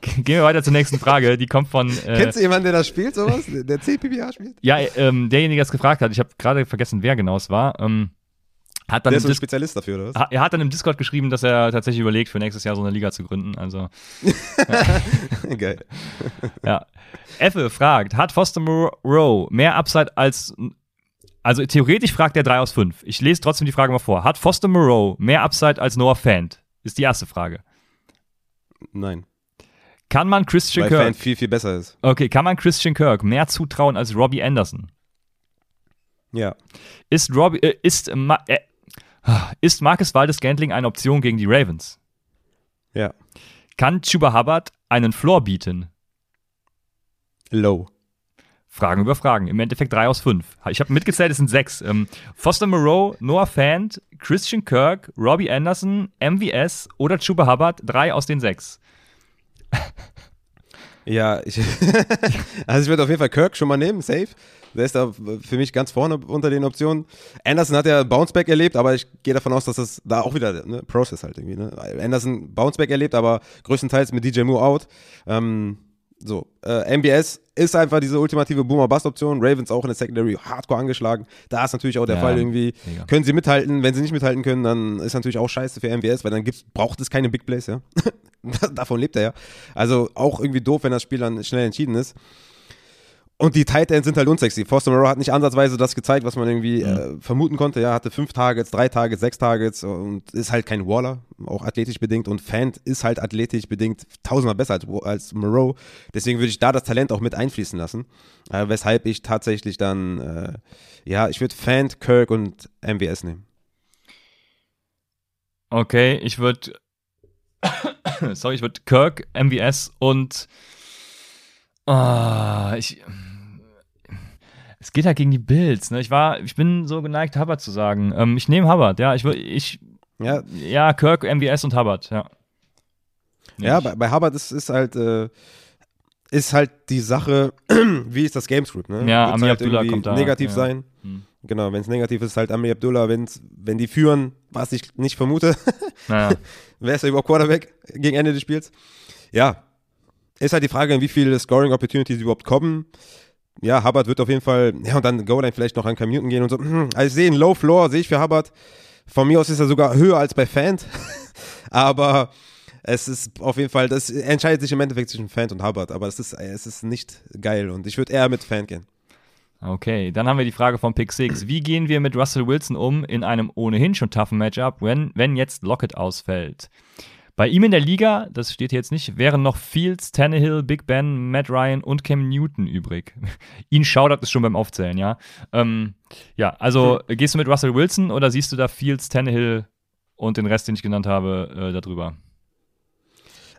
Gehen wir weiter zur nächsten Frage. Die kommt von. Äh, Kennst du jemanden, der das spielt, sowas? Der 10 PPA spielt? Ja, ähm, derjenige, der es gefragt hat, ich habe gerade vergessen, wer genau es war. Ähm, hat dann der ist ein Spezialist dafür, oder was? Er hat dann im Discord geschrieben, dass er tatsächlich überlegt, für nächstes Jahr so eine Liga zu gründen. Also. (laughs) Geil. ja. Effe fragt: Hat Foster Moreau mehr Upside als also theoretisch fragt er 3 aus 5. Ich lese trotzdem die Frage mal vor. Hat Foster Moreau mehr Upside als Noah Fant? Ist die erste Frage. Nein. Kann man Christian Weil Kirk. Fant viel, viel besser ist. Okay, kann man Christian Kirk mehr zutrauen als Robbie Anderson? Ja. Ist Robbie, äh, ist, Ma äh, (sighs) ist Marcus Waldes Gantling eine Option gegen die Ravens? Ja. Kann Chuba Hubbard einen Floor bieten? Low. Fragen über Fragen. Im Endeffekt drei aus fünf. Ich habe mitgezählt, es sind sechs. Ähm, Foster Moreau, Noah Fant, Christian Kirk, Robbie Anderson, MVS oder Chuba Hubbard. Drei aus den sechs. (laughs) Ja, ich, (laughs) also ich würde auf jeden Fall Kirk schon mal nehmen, safe. Der ist da für mich ganz vorne unter den Optionen. Anderson hat ja Bounceback erlebt, aber ich gehe davon aus, dass das da auch wieder ne, Process halt irgendwie. Ne? Anderson Bounceback erlebt, aber größtenteils mit DJ Moore out. Ähm, so, äh, MBS ist einfach diese ultimative Boomer-Bust-Option. Ravens auch in der Secondary hardcore angeschlagen. Da ist natürlich auch der ja, Fall irgendwie. Mega. Können sie mithalten? Wenn sie nicht mithalten können, dann ist natürlich auch scheiße für MBS, weil dann gibt's, braucht es keine Big Plays, ja. (laughs) Davon lebt er ja. Also auch irgendwie doof, wenn das Spiel dann schnell entschieden ist. Und die Tight Ends sind halt unsexy. Foster Moreau hat nicht ansatzweise das gezeigt, was man irgendwie mhm. äh, vermuten konnte. Ja, hatte fünf Targets, drei Targets, sechs Targets und ist halt kein Waller, auch athletisch bedingt. Und Fant ist halt athletisch bedingt tausendmal besser als, als Moreau. Deswegen würde ich da das Talent auch mit einfließen lassen. Äh, weshalb ich tatsächlich dann, äh, ja, ich würde Fant, Kirk und MWS nehmen. Okay, ich würde, (coughs) sorry, ich würde Kirk, MWS und, uh, ich, es geht halt gegen die Bills. Ne? Ich war, ich bin so geneigt, Hubbard zu sagen. Ähm, ich nehme Hubbard, ja. Ich, ich ja. ja, Kirk, MVS und Hubbard, ja. ja, bei, bei Hubbard ist, ist halt, äh, ist halt die Sache, (clears throat) wie ist das Gamescript, ne? Ja, Wird's Amir halt Abdullah kommt da. Negativ ja. sein. Hm. Genau, wenn es negativ ist, halt Amir Abdullah. Wenn's, wenn die führen, was ich nicht vermute, (laughs) naja. wer ist da überhaupt Quarterback gegen Ende des Spiels? Ja, ist halt die Frage, wie viele Scoring Opportunities überhaupt kommen ja, Hubbard wird auf jeden Fall, ja, und dann Goal-Line vielleicht noch an Cam Newton gehen und so. Also ich sehe einen Low Floor, sehe ich für Hubbard. Von mir aus ist er sogar höher als bei Fant. (laughs) aber es ist auf jeden Fall, das entscheidet sich im Endeffekt zwischen Fant und Hubbard, aber es ist, es ist nicht geil und ich würde eher mit Fant gehen. Okay, dann haben wir die Frage von Pick 6. Wie gehen wir mit Russell Wilson um in einem ohnehin schon toughen Matchup, wenn, wenn jetzt Lockett ausfällt? Bei ihm in der Liga, das steht hier jetzt nicht, wären noch Fields, Tannehill, Big Ben, Matt Ryan und Cam Newton übrig. (laughs) Ihn schaudert es schon beim Aufzählen, ja. Ähm, ja, also hm. gehst du mit Russell Wilson oder siehst du da Fields, Tannehill und den Rest, den ich genannt habe, äh, darüber?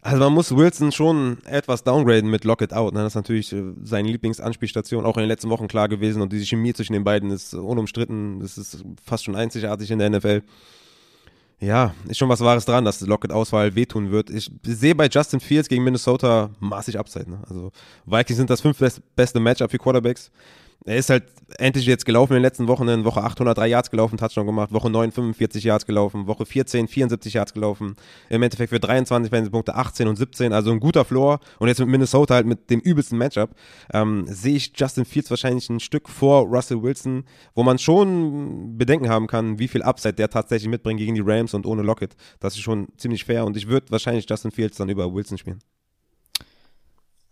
Also man muss Wilson schon etwas downgraden mit Lockett Out. Ne? Das ist natürlich äh, seine Lieblingsanspielstation, auch in den letzten Wochen klar gewesen. Und diese Chemie zwischen den beiden ist unumstritten. Das ist fast schon einzigartig in der NFL. Ja, ist schon was Wahres dran, dass Lockett-Auswahl wehtun wird. Ich sehe bei Justin Fields gegen Minnesota maßig Upside. Ne? Also Vikings sind das fünf beste Matchup für Quarterbacks er ist halt endlich jetzt gelaufen in den letzten Wochen. In Woche 803 Yards gelaufen, Touchdown gemacht. Woche 9 45 Yards gelaufen. Woche 14 74 Yards gelaufen. Im Endeffekt für 23 Punkte 18 und 17. Also ein guter Floor. Und jetzt mit Minnesota halt mit dem übelsten Matchup ähm, sehe ich Justin Fields wahrscheinlich ein Stück vor Russell Wilson, wo man schon Bedenken haben kann, wie viel Upside der tatsächlich mitbringt gegen die Rams und ohne Lockett. Das ist schon ziemlich fair. Und ich würde wahrscheinlich Justin Fields dann über Wilson spielen.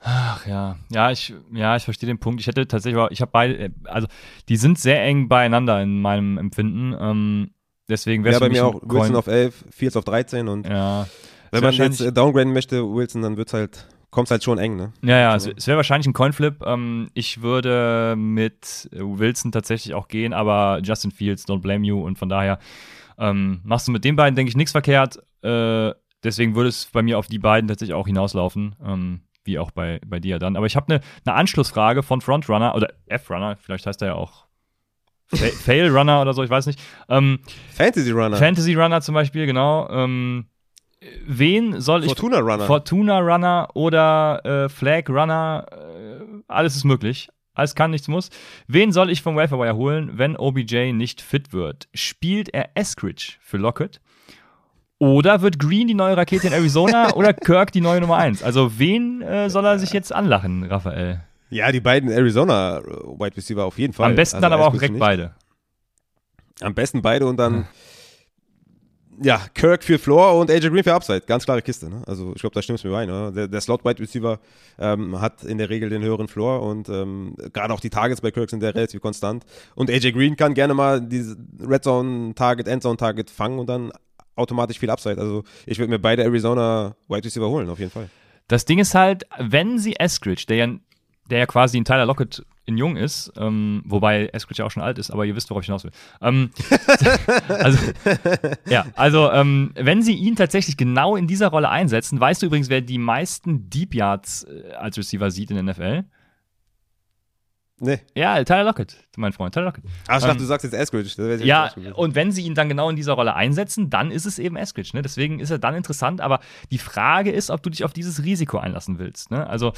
Ach ja, ja, ich, ja, ich verstehe den Punkt. Ich hätte tatsächlich, ich habe beide, äh, also die sind sehr eng beieinander in meinem Empfinden. Ähm, Deswegen wäre Ja, es bei mir auch Wilson auf 11, Fields auf 13 und Ja. wenn man jetzt äh, downgraden möchte, Wilson, dann wird's halt, kommt's halt schon eng, ne? Ja, ja, es, Also- es wäre wahrscheinlich ein Coinflip. Ähm, ich würde mit Wilson tatsächlich auch gehen, aber Justin Fields, don't blame you. Und von daher ähm, machst du mit den beiden, denke ich, nichts verkehrt. Äh, deswegen würde es bei mir auf die beiden tatsächlich auch hinauslaufen. Ähm, wie auch bei, bei dir dann. Aber ich habe eine ne Anschlussfrage von Frontrunner oder F-Runner, vielleicht heißt er ja auch Fa (laughs) Fail Runner oder so, ich weiß nicht. Ähm, Fantasy Runner, Fantasy Runner zum Beispiel, genau. Ähm, wen soll ich. Fortuna Runner. Fortuna Runner oder äh, Flag Runner, äh, alles ist möglich. Alles kann, nichts muss. Wen soll ich vom Welfare Wire holen, wenn OBJ nicht fit wird? Spielt er Eskridge für Lockett? Oder wird Green die neue Rakete in Arizona (laughs) oder Kirk die neue Nummer 1? Also wen äh, soll er sich jetzt anlachen, Raphael? ja, die beiden Arizona äh, Wide Receiver auf jeden Fall. Am besten Also dann aber auch direkt nicht. beide. Am besten beide und dann ja, Kirk für Floor und AJ Green für Upside. Ganz klare Kiste. Ne? Also ich glaube, da stimmst du mir ein. Oder? Der, der Slot-Wide Receiver ähm, hat in der Regel den höheren Floor und ähm, gerade auch die Targets bei Kirk sind ja relativ konstant. Und AJ Green kann gerne mal diese Red Zone Target, Endzone Target fangen und dann automatisch viel Upside. Also ich würde mir beide Arizona Wide Receiver holen, auf jeden Fall. Das Ding ist halt, wenn sie Eskridge, der ja, der ja quasi ein Tyler Lockett in jung ist, ähm, wobei Eskridge ja auch schon alt ist, aber ihr wisst, worauf ich hinaus will. Ähm, (laughs) also, ja, also, ähm, wenn sie ihn tatsächlich genau in dieser Rolle einsetzen, weißt du übrigens, wer die meisten Deep Yards äh, als Receiver sieht in der NFL? Nee. Ja, Tyler Lockett, mein Freund, Tyler Lockett. Ah, ich dachte, Ähm, du sagst jetzt Eskridge. Ja, und wenn sie ihn dann genau in dieser Rolle einsetzen, dann ist es eben Eskridge. Ne? Deswegen ist er dann interessant. Aber die Frage ist, ob du dich auf dieses Risiko einlassen willst. Ne? Also,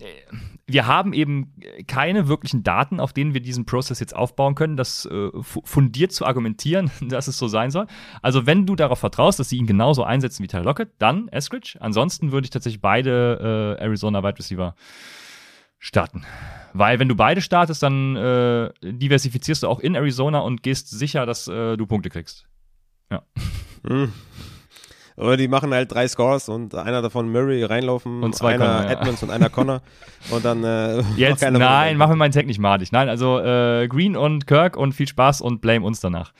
äh, wir haben eben keine wirklichen Daten, auf denen wir diesen Prozess jetzt aufbauen können, das äh, fu- fundiert zu argumentieren, (laughs) dass es so sein soll. Also, wenn du darauf vertraust, dass sie ihn genauso einsetzen wie Tyler Lockett, dann Eskridge. Ansonsten würde ich tatsächlich beide äh, Arizona Wide Receiver starten. Weil wenn du beide startest, dann äh, diversifizierst du auch in Arizona und gehst sicher, dass äh, du Punkte kriegst. Hm. Oder die machen halt drei Scores und einer davon Murray reinlaufen, Und zwei einer Connor, ja. Edmonds und einer Connor. Und dann äh, (laughs) Jetzt, nein, von- mach mir meinen Tag nicht madig. Nein, also äh, Green und Kirk und viel Spaß und blame uns danach.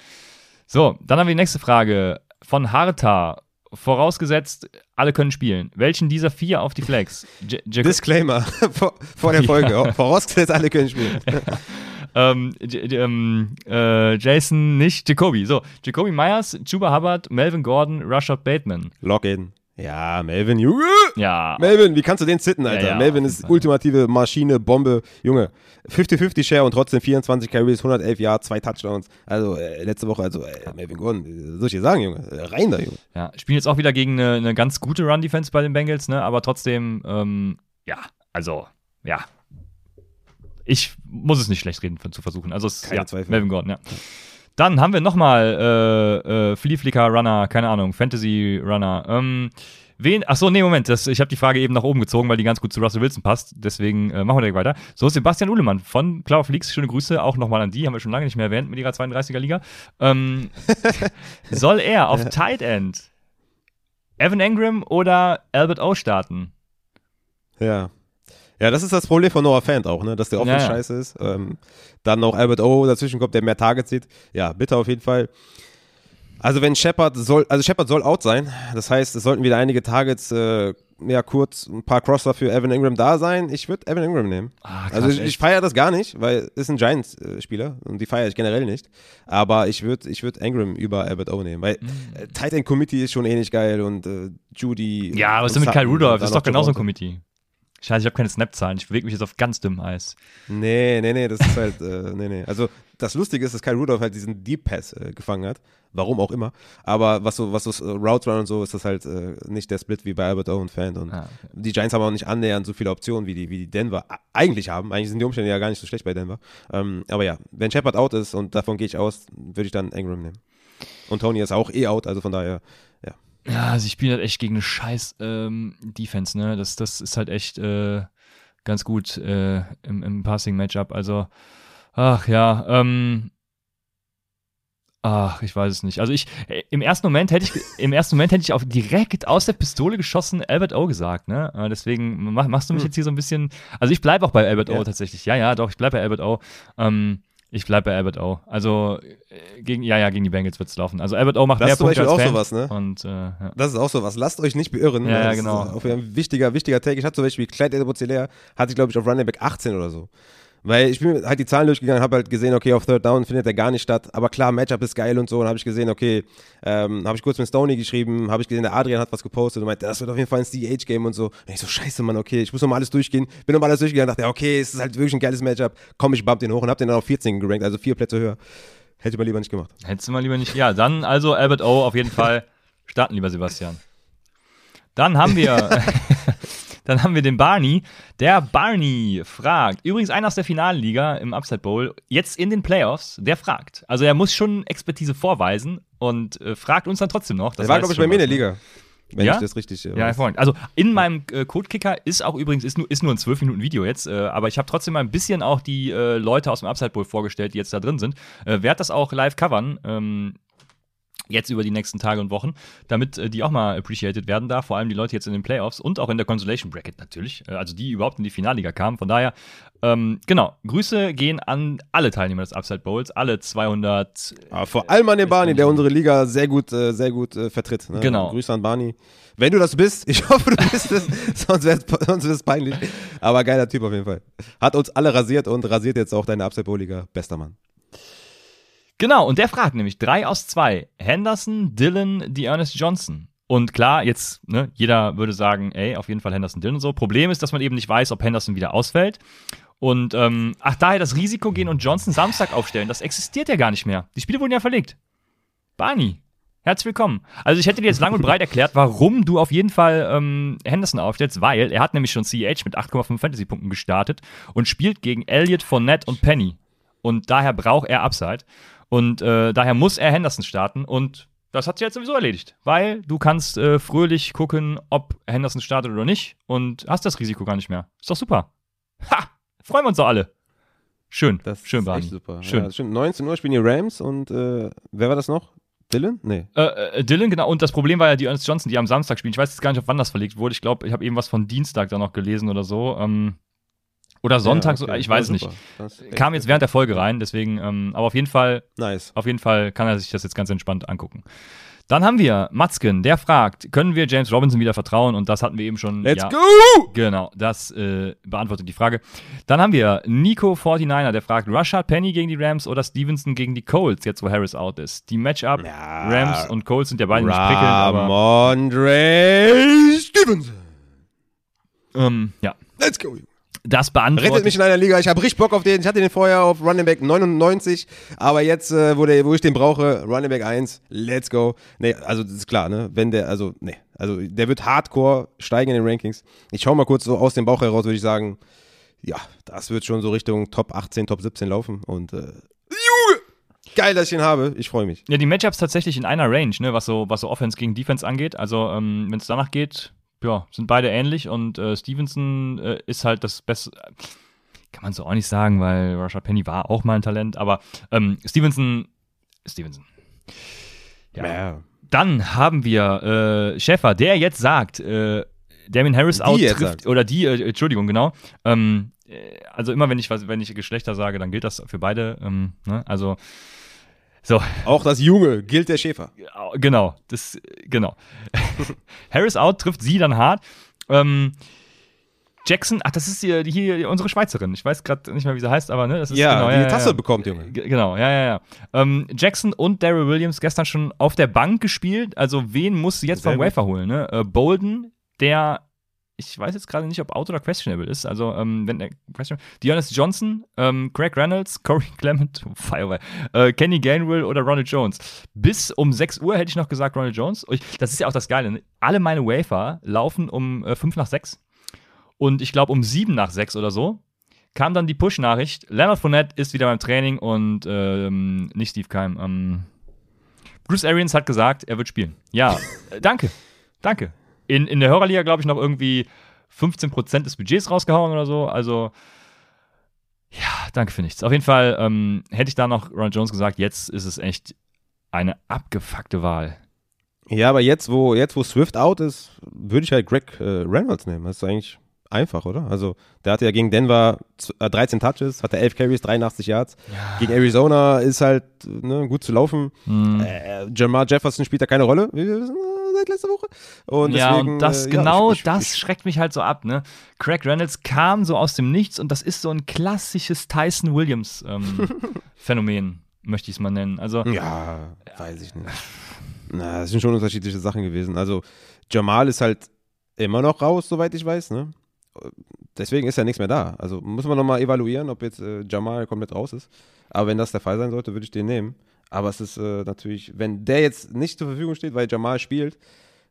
So, dann haben wir die nächste Frage von Harta. Vorausgesetzt, alle können spielen. Welchen dieser vier auf die Flex? J Jaco- Disclaimer (laughs) vor, vor der Folge. Ja. Vorausgesetzt, alle können spielen. (laughs) ähm, ähm, äh, Jason, nicht Jacoby. So, Jacoby Myers, Chuba Hubbard, Melvin Gordon, Rashad Bateman. Login. Ja, Melvin, Junge. Ja, Melvin, wie kannst du den sitten, Alter? Ja, ja, Melvin ist ultimative Maschine, Bombe. Junge, 50-50 Share und trotzdem 24 Carries, 111 Yards, zwei Touchdowns. Also äh, letzte Woche, also äh, Melvin Gordon, soll ich dir sagen, Junge? Rein da, Junge. Ja, spielen jetzt auch wieder gegen eine, eine ganz gute Run-Defense bei den Bengals, ne? Aber trotzdem, ähm, ja, also, ja. Ich muss es nicht schlecht reden zu versuchen. Also, es, Keine ja, Zweifel. Melvin Gordon, ja. Dann haben wir nochmal äh, äh, Flea Flicker Runner, keine Ahnung, Fantasy Runner. Ähm, wen, ach so, nee, Moment, das, ich habe die Frage eben nach oben gezogen, weil die ganz gut zu Russell Wilson passt. Deswegen äh, machen wir direkt weiter. So, Sebastian Uhlemann von Cloud Leaks, schöne Grüße auch nochmal an die, haben wir schon lange nicht mehr erwähnt mit ihrer 32er Liga. Ähm, (laughs) soll er auf Tight End Evan Engram oder Albert O starten? Ja. Ja, das ist das Problem von Noah Fant auch, ne? dass der Offense Ja, scheiße ist. Ähm, dann noch Albert O dazwischen kommt, der mehr Targets sieht. Ja, bitte auf jeden Fall. Also wenn Shepard soll, also Shepard soll out sein. Das heißt, es sollten wieder einige Targets, äh, ja kurz, ein paar Crosser für Evan Ingram da sein. Ich würde Evan Ingram nehmen. Ah, krass, also ich, ich feiere das gar nicht, weil es ist ein Giants-Spieler und die feiere ich generell nicht. Aber ich würde ich würd Ingram über Albert O nehmen, weil äh, Tight End Committee ist schon eh nicht geil und äh, Judy. Mhm. Ja, was ist denn mit Kyle Rudolph? Das ist doch genauso ein. Committee. Scheiße, ich habe keine Snap-Zahlen. Ich bewege mich jetzt auf ganz dünnem Eis. Nee, nee, nee, das ist halt, (laughs) äh, nee, nee. Also das Lustige ist, dass Kyle Rudolph halt diesen Deep Pass äh, gefangen hat. Warum auch immer. Aber was so, was so äh, Routes Run und so, ist das halt äh, nicht der Split wie bei Albert O und Fan. Und Ah, okay. die Giants haben auch nicht annähernd so viele Optionen, wie die, wie die Denver eigentlich haben. Eigentlich sind die Umstände ja gar nicht so schlecht bei Denver. Ähm, aber ja, wenn Shepard out ist und davon gehe ich aus, würde ich dann Ingram nehmen. Und Tony ist auch eh out, also von daher, ja. Ja, also ich spiele halt echt gegen eine scheiß ähm, Defense, ne? Das, das ist halt echt äh, ganz gut äh, im, im Passing-Matchup. Also, ach ja, ähm, ach, ich weiß es nicht. Also ich, äh, im ersten Moment hätte ich, im ersten Moment hätte ich auch direkt aus der Pistole geschossen Albert O gesagt, ne? Äh, deswegen mach, machst du mich Hm. jetzt hier so ein bisschen, also ich bleibe auch bei Albert O Ja. tatsächlich. Ja, ja, doch, ich bleibe bei Albert O. Ähm, Ich bleibe bei Albert O. Also, äh, gegen, ja, ja, gegen die Bengals wird es laufen. Also, Albert O macht Das mehr ist Punkte als auch Fan. sowas, ne? Und, äh, ja. Das ist auch so was. Lasst euch nicht beirren. Ja, ja, Das genau. Ist auf jeden Fall ein wichtiger, wichtiger Take. Ich hatte zum Beispiel Clyde Edwards-Hilaire, hatte ich glaube ich auf Running Back 18 oder so. Weil ich bin halt die Zahlen durchgegangen, habe halt gesehen, okay, auf Third Down findet er gar nicht statt. Aber klar, Matchup ist geil und so. Und habe ich gesehen, okay, ähm, habe ich kurz mit Stoney geschrieben, habe ich gesehen, der Adrian hat was gepostet und meinte, das wird auf jeden Fall ein CH-Game und so. Und ich so, scheiße, Mann, okay, ich muss nochmal alles durchgehen. Bin nochmal alles durchgegangen, dachte, ja, okay, es ist halt wirklich ein geiles Matchup. Komm, ich bump den hoch und habe den dann auf 14 gerankt, also vier Plätze höher. Hätte ich mal lieber nicht gemacht. Hättest du mal lieber nicht. Ja, dann also Albert O. auf jeden Fall starten, lieber Sebastian. Dann haben wir. (laughs) Dann haben wir den Barney. Der Barney fragt, übrigens einer aus der Finalliga im Upside Bowl, jetzt in den Playoffs, der fragt. Also er muss schon Expertise vorweisen und äh, fragt uns dann trotzdem noch. Das Der war, glaube ich, bei mir in der? Liga. Wenn Ja? ich das richtig äh, Ja, weiß. Also in meinem äh, Codekicker ist auch übrigens, ist nur, ist nur ein 12 Minuten Video jetzt, äh, aber ich habe trotzdem mal ein bisschen auch die äh, Leute aus dem Upside Bowl vorgestellt, die jetzt da drin sind. Äh, werd das auch live covern. Ähm, Jetzt über die nächsten Tage und Wochen, damit äh, die auch mal appreciated werden da, vor allem die Leute jetzt in den Playoffs und auch in der Consolation Bracket natürlich, äh, also die überhaupt in die Finalliga kamen. Von daher, ähm, genau, Grüße gehen an alle Teilnehmer des Upside Bowls, alle 200. Aber vor allem an den Barney, der unsere Liga sehr gut, äh, sehr gut äh, vertritt. Ne? Genau. Grüße an Barney. Wenn du das bist, (laughs) ich hoffe, du bist es, (laughs) sonst wäre es peinlich. Aber geiler Typ auf jeden Fall. Hat uns alle rasiert und rasiert jetzt auch deine Upside Bowl Liga. Bester Mann. Genau, und der fragt nämlich drei aus zwei. Henderson, Dylan, die Ernest Johnson. Und klar, jetzt, ne, jeder würde sagen, ey, auf jeden Fall Henderson, Dylan und so. Problem ist, dass man eben nicht weiß, ob Henderson wieder ausfällt. Und, ähm, ach, daher das Risiko gehen und Johnson Samstag aufstellen, das existiert ja gar nicht mehr. Die Spiele wurden ja verlegt. Barney, herzlich willkommen. Also ich hätte dir jetzt lang und breit erklärt, warum du auf jeden Fall ähm, Henderson aufstellst, weil er hat nämlich schon CH mit 8,5 Fantasy-Punkten gestartet und spielt gegen Elliott, Fournette und Penny. Und daher braucht er Upside. Und äh, daher muss er Henderson starten und das hat sich jetzt sowieso erledigt, weil du kannst äh, fröhlich gucken, ob Henderson startet oder nicht und hast das Risiko gar nicht mehr. Ist doch super. Ha! Freuen wir uns doch alle. Schön, Das schön, ist echt super. Schön. Ja, stimmt. 19 Uhr spielen die Rams und äh, wer war das noch? Dylan? Nee. Äh, äh, Dylan, genau. Und das Problem war ja die Ernest Johnson, die am Samstag spielen. Ich weiß jetzt gar nicht, auf wann das verlegt wurde. Ich glaube, ich habe eben was von Dienstag da noch gelesen oder so. Ähm, oder Sonntag, Ja, so, okay. ich weiß Ja, nicht. Das Kam jetzt während der Folge rein, deswegen, ähm, aber auf jeden Fall Nice. Auf jeden Fall kann er sich das jetzt ganz entspannt angucken. Dann haben wir Matzken, der fragt, können wir James Robinson wieder vertrauen? Und das hatten wir eben schon. Let's ja, go! Genau, das äh, beantwortet die Frage. Dann haben wir Nico 49er, der fragt, Rashad Penny gegen die Rams oder Stevenson gegen die Colts, jetzt wo Harris out ist. Die Matchup, Ja. Rams und Colts sind ja beide nicht prickelnd, aber Ramondre Stevenson. ähm, ja, Let's go. Das Rettet beantwortet. mich in einer Liga. Ich habe richtig Bock auf den. Ich hatte den vorher auf Running Back 99, aber jetzt, äh, wo, der, wo ich den brauche, Running Back 1, let's go. Nee, also das ist klar, ne? Wenn der, also, nee, also der wird hardcore steigen in den Rankings. Ich schau mal kurz so aus dem Bauch heraus, würde ich sagen, ja, das wird schon so Richtung Top 18, Top 17 laufen und äh! Geil, dass ich ihn habe. Ich freue mich. Ja, die Matchups tatsächlich in einer Range, ne, was so, was so Offense gegen Defense angeht. Also, ähm, wenn es danach geht, ja, sind beide ähnlich und äh, Stevenson äh, ist halt das Beste. Kann man so auch nicht sagen, weil Rashad Penny war auch mal ein Talent, aber ähm, Stevenson, Stevenson. Ja. Dann haben wir äh, Schäfer, der jetzt sagt, äh, Damien Harris out trifft, oder die, äh, Entschuldigung, genau. Ähm, äh, also immer wenn ich was, wenn ich Geschlechter sage, dann gilt das für beide. Ähm, ne? Also so, Auch das Junge gilt der Schäfer. Genau, das, genau. (laughs) Harris out trifft sie dann hart. Ähm, Jackson, ach, das ist hier, hier unsere Schweizerin. Ich weiß gerade nicht mehr, wie sie heißt, aber ne, das ist Ja, genau, die ja, Tasse ja. bekommt, Junge. Genau, ja, ja, ja. Ähm, Jackson und Daryl Williams gestern schon auf der Bank gespielt. Also, wen muss sie jetzt Sehr vom. Wafer holen? Ne? Äh, Bolden, der, ich weiß jetzt gerade nicht, ob out oder questionable ist. Also, ähm, wenn er question, Dearness Johnson, ähm, Craig Reynolds, (laughs) Corey Clement, Firewall, äh, Kenny Gainwell oder Ronald Jones. Bis um 6 Uhr hätte ich noch gesagt Ronald Jones. Ich, das ist ja auch das Geile. Ne? Alle meine Wafer laufen um äh, 5 nach 6. Und ich glaube, um 7 nach 6 oder so kam dann die Push-Nachricht, Leonard Fournette ist wieder beim Training und ähm, nicht Steve Keim. Ähm, Bruce Arians hat gesagt, er wird spielen. Ja, (laughs) äh, danke, danke. In, in der Hörerliga, glaube ich, noch irgendwie 15% des Budgets rausgehauen oder so. Also, ja, danke für nichts. Auf jeden Fall ähm, hätte ich da noch Ron Jones gesagt, jetzt ist es echt eine abgefuckte Wahl. Ja, aber jetzt, wo, jetzt, wo Swift out ist, würde ich halt Greg äh, Reynolds nehmen. Das ist eigentlich einfach, oder? Also, der hatte ja gegen Denver 13 äh, Touches, hatte 11 Carries, 83 Yards. Ja. Gegen Arizona ist halt ne, gut zu laufen. Mhm. Äh, Jamar Jefferson spielt da keine Rolle, wie wir wissen äh, seit letzter Woche. Und ja, deswegen, und das äh, genau, ich, ich, das ich, schreckt mich halt so ab, ne? Craig Reynolds kam so aus dem Nichts und das ist so ein klassisches Tyson Williams ähm, (laughs) Phänomen, möchte ich es mal nennen. Also ja, weiß ich nicht. Na, das sind schon unterschiedliche Sachen gewesen. Also Jamal ist halt immer noch raus, soweit ich weiß, ne? Deswegen ist ja nichts mehr da. Also muss man nochmal evaluieren, ob jetzt äh, Jamal komplett raus ist. Aber wenn das der Fall sein sollte, würde ich den nehmen. Aber es ist äh, natürlich, wenn der jetzt nicht zur Verfügung steht, weil Jamal spielt,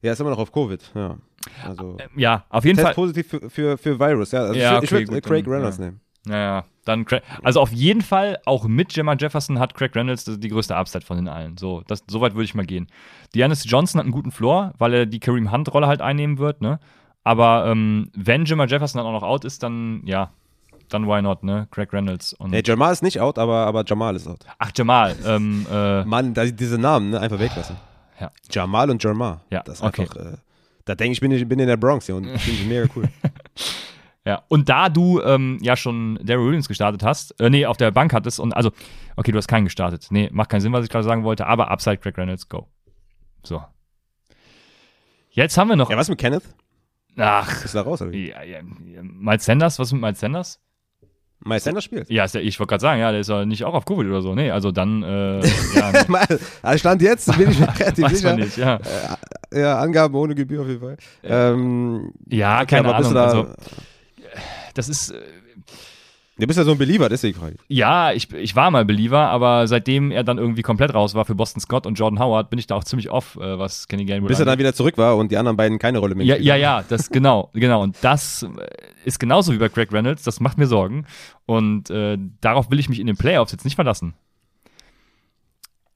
ja, ist immer noch auf Covid. Ja, also, äh, ja auf jeden Test Fall. positiv für, für, für Virus. Ja, also ja ich, okay, ich würde Craig Reynolds ja. nehmen. Ja, ja. Dann Craig, also auf jeden Fall, auch mit Gemma Jefferson hat Craig Reynolds die größte Upside von den allen. So, das, so weit würde ich mal gehen. Deanis Johnson hat einen guten Floor, weil er die Kareem Hunt-Rolle halt einnehmen wird, ne? Aber ähm, wenn Jamal Jefferson dann auch noch out ist, dann ja, dann why not, ne? Craig Reynolds. Und nee, Jamal ist nicht out, aber, aber Jamal ist out. Ach, Jamal. Ähm, äh, Mann, da, diese Namen, ne? Einfach weglassen. Ja. Jamal und Jamal. Ja, das ist okay. einfach. Äh, da denke ich, bin ich bin in der Bronx hier und (laughs) finde ich mega cool. ja, und da du ähm, ja schon Daryl Williams gestartet hast, äh, nee, auf der Bank hattest und also, okay, du hast keinen gestartet. Nee, macht keinen Sinn, was ich gerade sagen wollte, aber Upside Craig Reynolds, go. So. Jetzt haben wir noch. Ja, was mit Kenneth? Ach. Ist da raus, oder wie? Ja, ja, Miles Sanders, was mit Miles Sanders? Miles Sanders spielt? Ja, ja ich wollte gerade sagen, ja, der ist ja nicht auch auf Covid oder so. Nee, also dann, äh, ja. (laughs) also Stand jetzt bin ich mir (laughs) relativ Weiß sicher. Nicht, ja. Äh, ja, Angaben ohne Gebühr auf jeden Fall. Ähm, ja, keine Ahnung. Da, also, das ist, äh, Du bist ja so ein Believer, deswegen frage ich. Ja, ich, ich war mal Believer, aber seitdem er dann irgendwie komplett raus war für Boston Scott und Jordan Howard, bin ich da auch ziemlich off, äh, was Kenny Gainwell Bis er dann wieder zurück war und die anderen beiden keine Rolle mehr Ja, ja, ja, das (laughs) genau, genau. Und das äh, ist genauso wie bei Craig Reynolds, das macht mir Sorgen. Und äh, darauf will ich mich in den Playoffs jetzt nicht verlassen.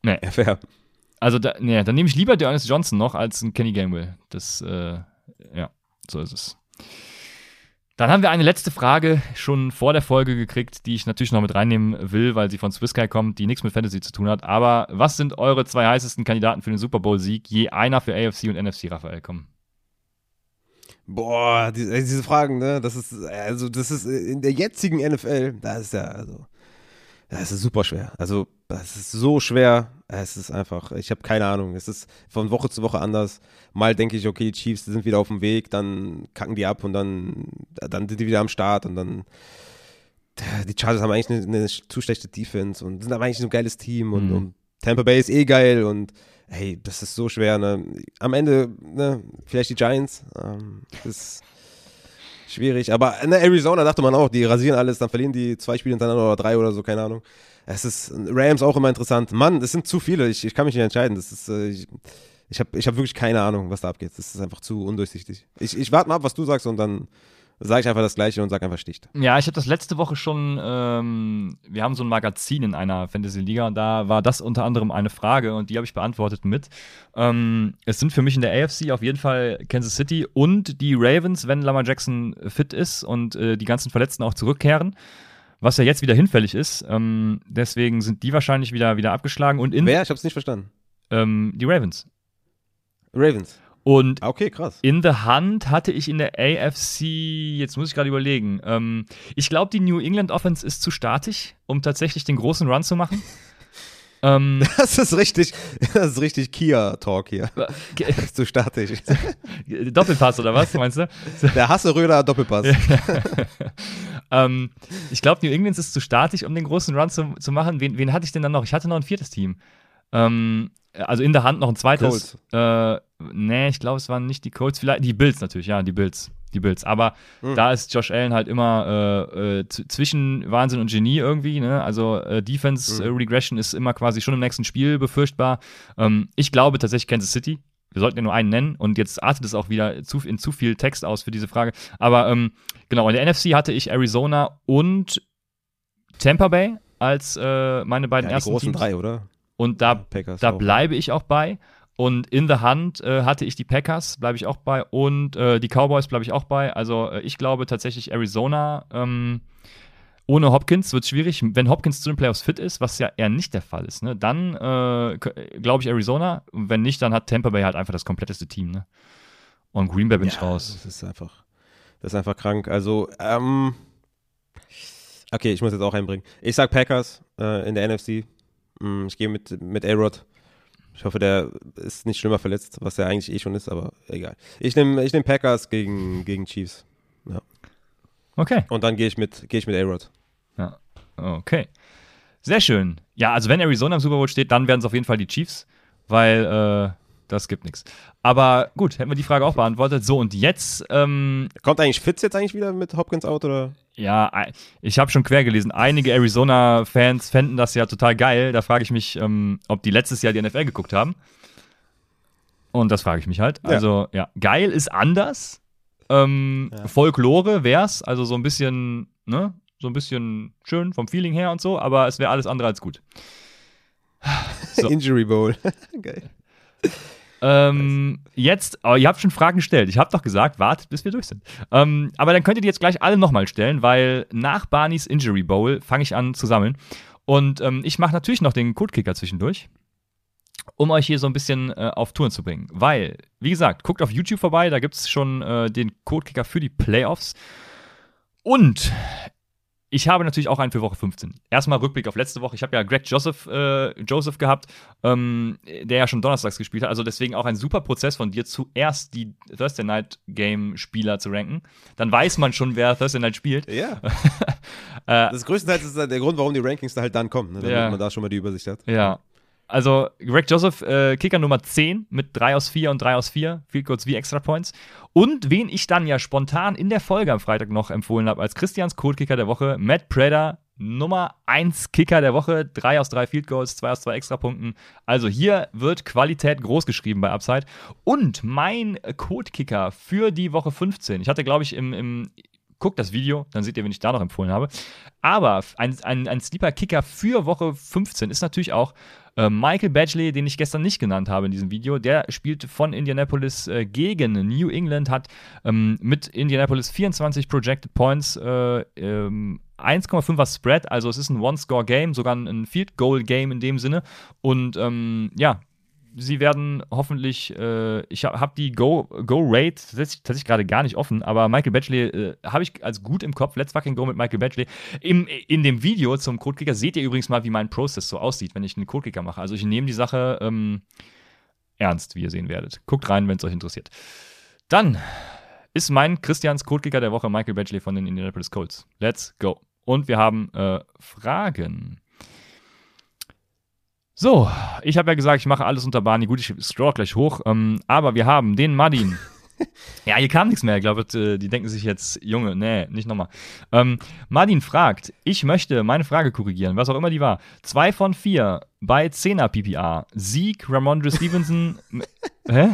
Nee. Ja, fair. Also, da, nee, dann nehme ich lieber Dearness Johnson noch als einen Kenny Gainwell. Das, äh, ja, so ist es. Dann haben wir eine letzte Frage schon vor der Folge gekriegt, die ich natürlich noch mit reinnehmen will, weil sie von Swissguy kommt, die nichts mit Fantasy zu tun hat. Aber was sind eure zwei heißesten Kandidaten für den Super Bowl-Sieg? Je einer für AFC und NFC, Raphael, komm. Boah, die, diese Fragen, ne? Das ist, also, das ist in der jetzigen NFL, da ist ja, also, das ist super schwer. Also, das ist so schwer. Es ist einfach, ich habe keine Ahnung. Es ist von Woche zu Woche anders. Mal denke ich, okay, die Chiefs sind wieder auf dem Weg, dann kacken die ab und dann, dann sind die wieder am Start und dann. Die Chargers haben eigentlich eine, eine zu schlechte Defense und sind aber eigentlich ein geiles Team und, mhm. und Tampa Bay ist eh geil und hey, das ist so schwer. Ne? Am Ende, ne, vielleicht die Giants. Ähm, ist schwierig. Aber in Arizona dachte man auch, die rasieren alles, dann verlieren die zwei Spiele hintereinander oder drei oder so, keine Ahnung. Es ist Rams auch immer interessant. Mann, es sind zu viele. Ich, ich kann mich nicht entscheiden. Das ist, äh, ich, ich habe ich hab wirklich keine Ahnung, was da abgeht. Das ist einfach zu undurchsichtig. Ich, ich warte mal ab, was du sagst und dann sage ich einfach das Gleiche und sage einfach Sticht. Ja, ich habe das letzte Woche schon, ähm, wir haben so ein Magazin in einer Fantasy-Liga und da war das unter anderem eine Frage und die habe ich beantwortet mit. Ähm, es sind für mich in der AFC auf jeden Fall Kansas City und die Ravens, wenn Lamar Jackson fit ist und äh, die ganzen Verletzten auch zurückkehren was ja jetzt wieder hinfällig ist. Ähm, deswegen sind die wahrscheinlich wieder, wieder abgeschlagen. Und in, Wer? Ich hab's nicht verstanden. Ähm, die Ravens. Ravens. Und ah, okay, krass. in the Hand hatte ich in der AFC, jetzt muss ich gerade überlegen, ähm, ich glaube, die New England Offense ist zu statisch, um tatsächlich den großen Run zu machen. (laughs) Ähm, (laughs) das ist richtig, das ist richtig Kia-Talk hier. (laughs) Das ist zu statisch. (laughs) Doppelpass oder was, meinst du? Der Hasse-Röder Doppelpass. ähm, ich glaube, New England ist zu statisch, um den großen Run zu, zu machen. Wen, wen hatte ich denn dann noch? Ich hatte noch ein viertes Team. Ähm, also in der Hand noch ein zweites. Colts. Äh, nee, ich glaube, es waren nicht die Colts, vielleicht die Bills natürlich, ja, die Bills die Bills. Aber mhm. da ist Josh Allen halt immer äh, äh, zwischen Wahnsinn und Genie irgendwie. Ne? Also äh, Defense mhm. Regression ist immer quasi schon im nächsten Spiel befürchtbar. Ähm, ich glaube tatsächlich Kansas City. Wir sollten ja nur einen nennen und jetzt artet es auch wieder zu, in zu viel Text aus für diese Frage. Aber ähm, genau, in der NFC hatte ich Arizona und Tampa Bay als äh, meine beiden ja, ersten die großen Teams. drei, oder? Und da, da bleibe ich auch bei. Und in the Hand äh, hatte ich die Packers, bleibe ich auch bei. Und äh, die Cowboys bleibe ich auch bei. Also äh, ich glaube tatsächlich Arizona. Ähm, ohne Hopkins wird es schwierig. Wenn Hopkins zu den Playoffs fit ist, was ja eher nicht der Fall ist, ne, dann äh, glaube ich Arizona. Und wenn nicht, dann hat Tampa Bay halt einfach das kompletteste Team. Ne? Und Green Bay bin ja, ich raus. Das ist einfach. Das ist einfach krank. Also, ähm, okay, ich muss jetzt auch einbringen. Ich sag Packers äh, in der NFC. Mm, ich gehe mit, mit A-Rod. Ich hoffe, der ist nicht schlimmer verletzt, was er eigentlich eh schon ist, aber egal. Ich nehme ich nehm Packers gegen, gegen Chiefs. Ja. Okay. Und dann gehe ich mit, geh ich mit A-Rod. Ja. Okay. Sehr schön. Ja, also wenn Arizona im Super Bowl steht, dann werden es auf jeden Fall die Chiefs, weil äh, das gibt nichts. Aber gut, hätten wir die Frage auch beantwortet. So, und jetzt. Ähm, Kommt eigentlich Fitz jetzt eigentlich wieder mit Hopkins out oder? Ja, ich habe schon quer gelesen. Einige Arizona-Fans fänden das ja total geil. Da frage ich mich, ähm, ob die letztes Jahr die NFL geguckt haben. Und das frage ich mich halt. Ja. Also, ja, geil ist anders. Ähm, ja. Folklore wär's, also so ein bisschen, ne, so ein bisschen schön vom Feeling her und so, aber es wäre alles andere als gut. (laughs) So. Injury Bowl. (laughs) Geil. Ähm, jetzt, oh, ihr habt schon Fragen gestellt. Ich habe doch gesagt, wartet, bis wir durch sind. Ähm, aber dann könnt ihr die jetzt gleich alle nochmal stellen, weil nach Barneys Injury Bowl fange ich an zu sammeln. Und ähm, ich mache natürlich noch den Codekicker zwischendurch, um euch hier so ein bisschen äh, auf Touren zu bringen. Weil, wie gesagt, guckt auf YouTube vorbei, da gibt es schon äh, den Codekicker für die Playoffs. Und ich habe natürlich auch einen für Woche 15. Erstmal Rückblick auf letzte Woche. Ich habe ja Greg Joseph, äh, Joseph gehabt, ähm, der ja schon donnerstags gespielt hat. Also deswegen auch ein super Prozess von dir, zuerst die Thursday Night Game Spieler zu ranken. Dann weiß man schon, wer Thursday Night spielt. Ja. (laughs) äh, das größtenteils ist der Grund, warum die Rankings da halt dann kommen, ne? damit ja. man da schon mal die Übersicht hat. Ja. Also Greg Joseph, äh, Kicker Nummer 10 mit 3 aus 4 und 3 aus 4, Field Goals wie Extra Points. Und wen ich dann ja spontan in der Folge am Freitag noch empfohlen habe als Christians Code-Kicker der Woche, Matt Prater, Nummer 1 Kicker der Woche, 3 aus 3 Field Goals, 2 aus 2 Extrapunkten. Also hier wird Qualität groß geschrieben bei Upside. Und mein Code-Kicker für die Woche 15, ich hatte glaube ich im, im guckt das Video, dann seht ihr, wen ich da noch empfohlen habe. Aber ein, ein, ein Sleeper-Kicker für Woche 15 ist natürlich auch äh, Michael Badgley, den ich gestern nicht genannt habe in diesem Video, der spielt von Indianapolis äh, gegen New England, hat ähm, mit Indianapolis 24 Projected Points, äh, ähm, 1,5er Spread, also es ist ein One-Score-Game, sogar ein Field-Goal-Game in dem Sinne. Und ähm, ja, sie werden hoffentlich, äh, ich habe hab die Go-Rate Go tatsächlich gerade gar nicht offen, aber Michael Batchley äh, habe ich als gut im Kopf. Let's fucking go mit Michael Batchley. Im, in dem Video zum Codekicker seht ihr übrigens mal, wie mein Prozess so aussieht, wenn ich einen Codekicker mache. Also ich nehme die Sache ähm, ernst, wie ihr sehen werdet. Guckt rein, wenn es euch interessiert. Dann ist mein Christians Codekicker der Woche Michael Batchley von den Indianapolis Colts. Let's go. Und wir haben äh, Fragen. So, ich habe ja gesagt, ich mache alles unter Barney. Gut, ich scroll gleich hoch. Ähm, aber wir haben den Madin. (laughs) ja, hier kam nichts mehr. Ich glaube, äh, die denken sich jetzt, Junge, nee, nicht nochmal. Ähm, Madin fragt, ich möchte meine Frage korrigieren, was auch immer die war. Zwei von vier bei 10er PPA. Sieg, Ramondre Stevenson. (laughs) hä?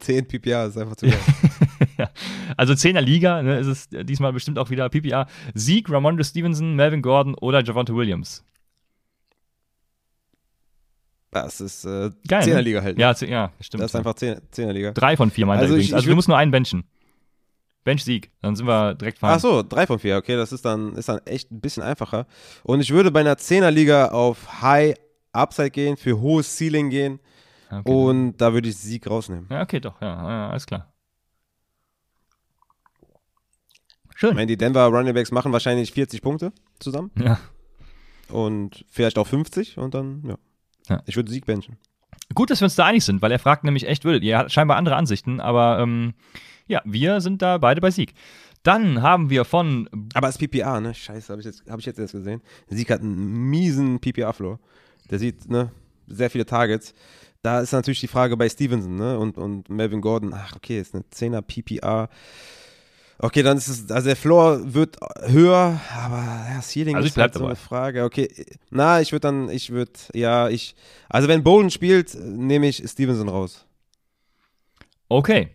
10 PPA ist einfach zu geil. (laughs) ja. Also 10er Liga, ne, ist es diesmal bestimmt auch wieder PPA. Sieg, Ramondre Stevenson, Melvin Gordon oder Javante Williams. Das ist äh, Geil, Zehnerliga ne? halt. Ne? Ja, ja, stimmt. Das ist einfach Zehnerliga. Drei von vier meinte also übrigens. Ich, also wir müssen nur einen benchen. Bench-Sieg, dann sind wir direkt fahren. Ach so, drei von vier, okay, das ist dann, ist dann echt ein bisschen einfacher. Und ich würde bei einer Zehnerliga auf High Upside gehen, für hohes Ceiling gehen. Okay. Und da würde ich Sieg rausnehmen. Ja, okay, doch, ja, ja alles klar. Schön. Ich meine, die Denver Running Backs machen wahrscheinlich 40 Punkte zusammen. Ja. Und vielleicht auch 50 und dann, ja. Ja. Ich würde Sieg benchen. Gut, dass wir uns da einig sind, weil er fragt nämlich echt, würdet ihr hat scheinbar andere Ansichten, aber ähm, ja, wir sind da beide bei Sieg. Dann haben wir von. Aber als PPA, ne? Scheiße, habe ich, jetzt, hab ich jetzt erst gesehen. Sieg hat einen miesen PPA-Floor. Der sieht, ne, sehr viele Targets. Da ist natürlich die Frage bei Stevenson, ne? Und, und Melvin Gordon, ach, okay, ist eine 10er PPA. Okay, dann ist es, also der Floor wird höher, aber ja, Ceiling also ist halt so dabei. eine Frage. Okay, na, ich würde dann, ich würde, ja, ich, also wenn Bolden spielt, nehme ich Stevenson raus. Okay.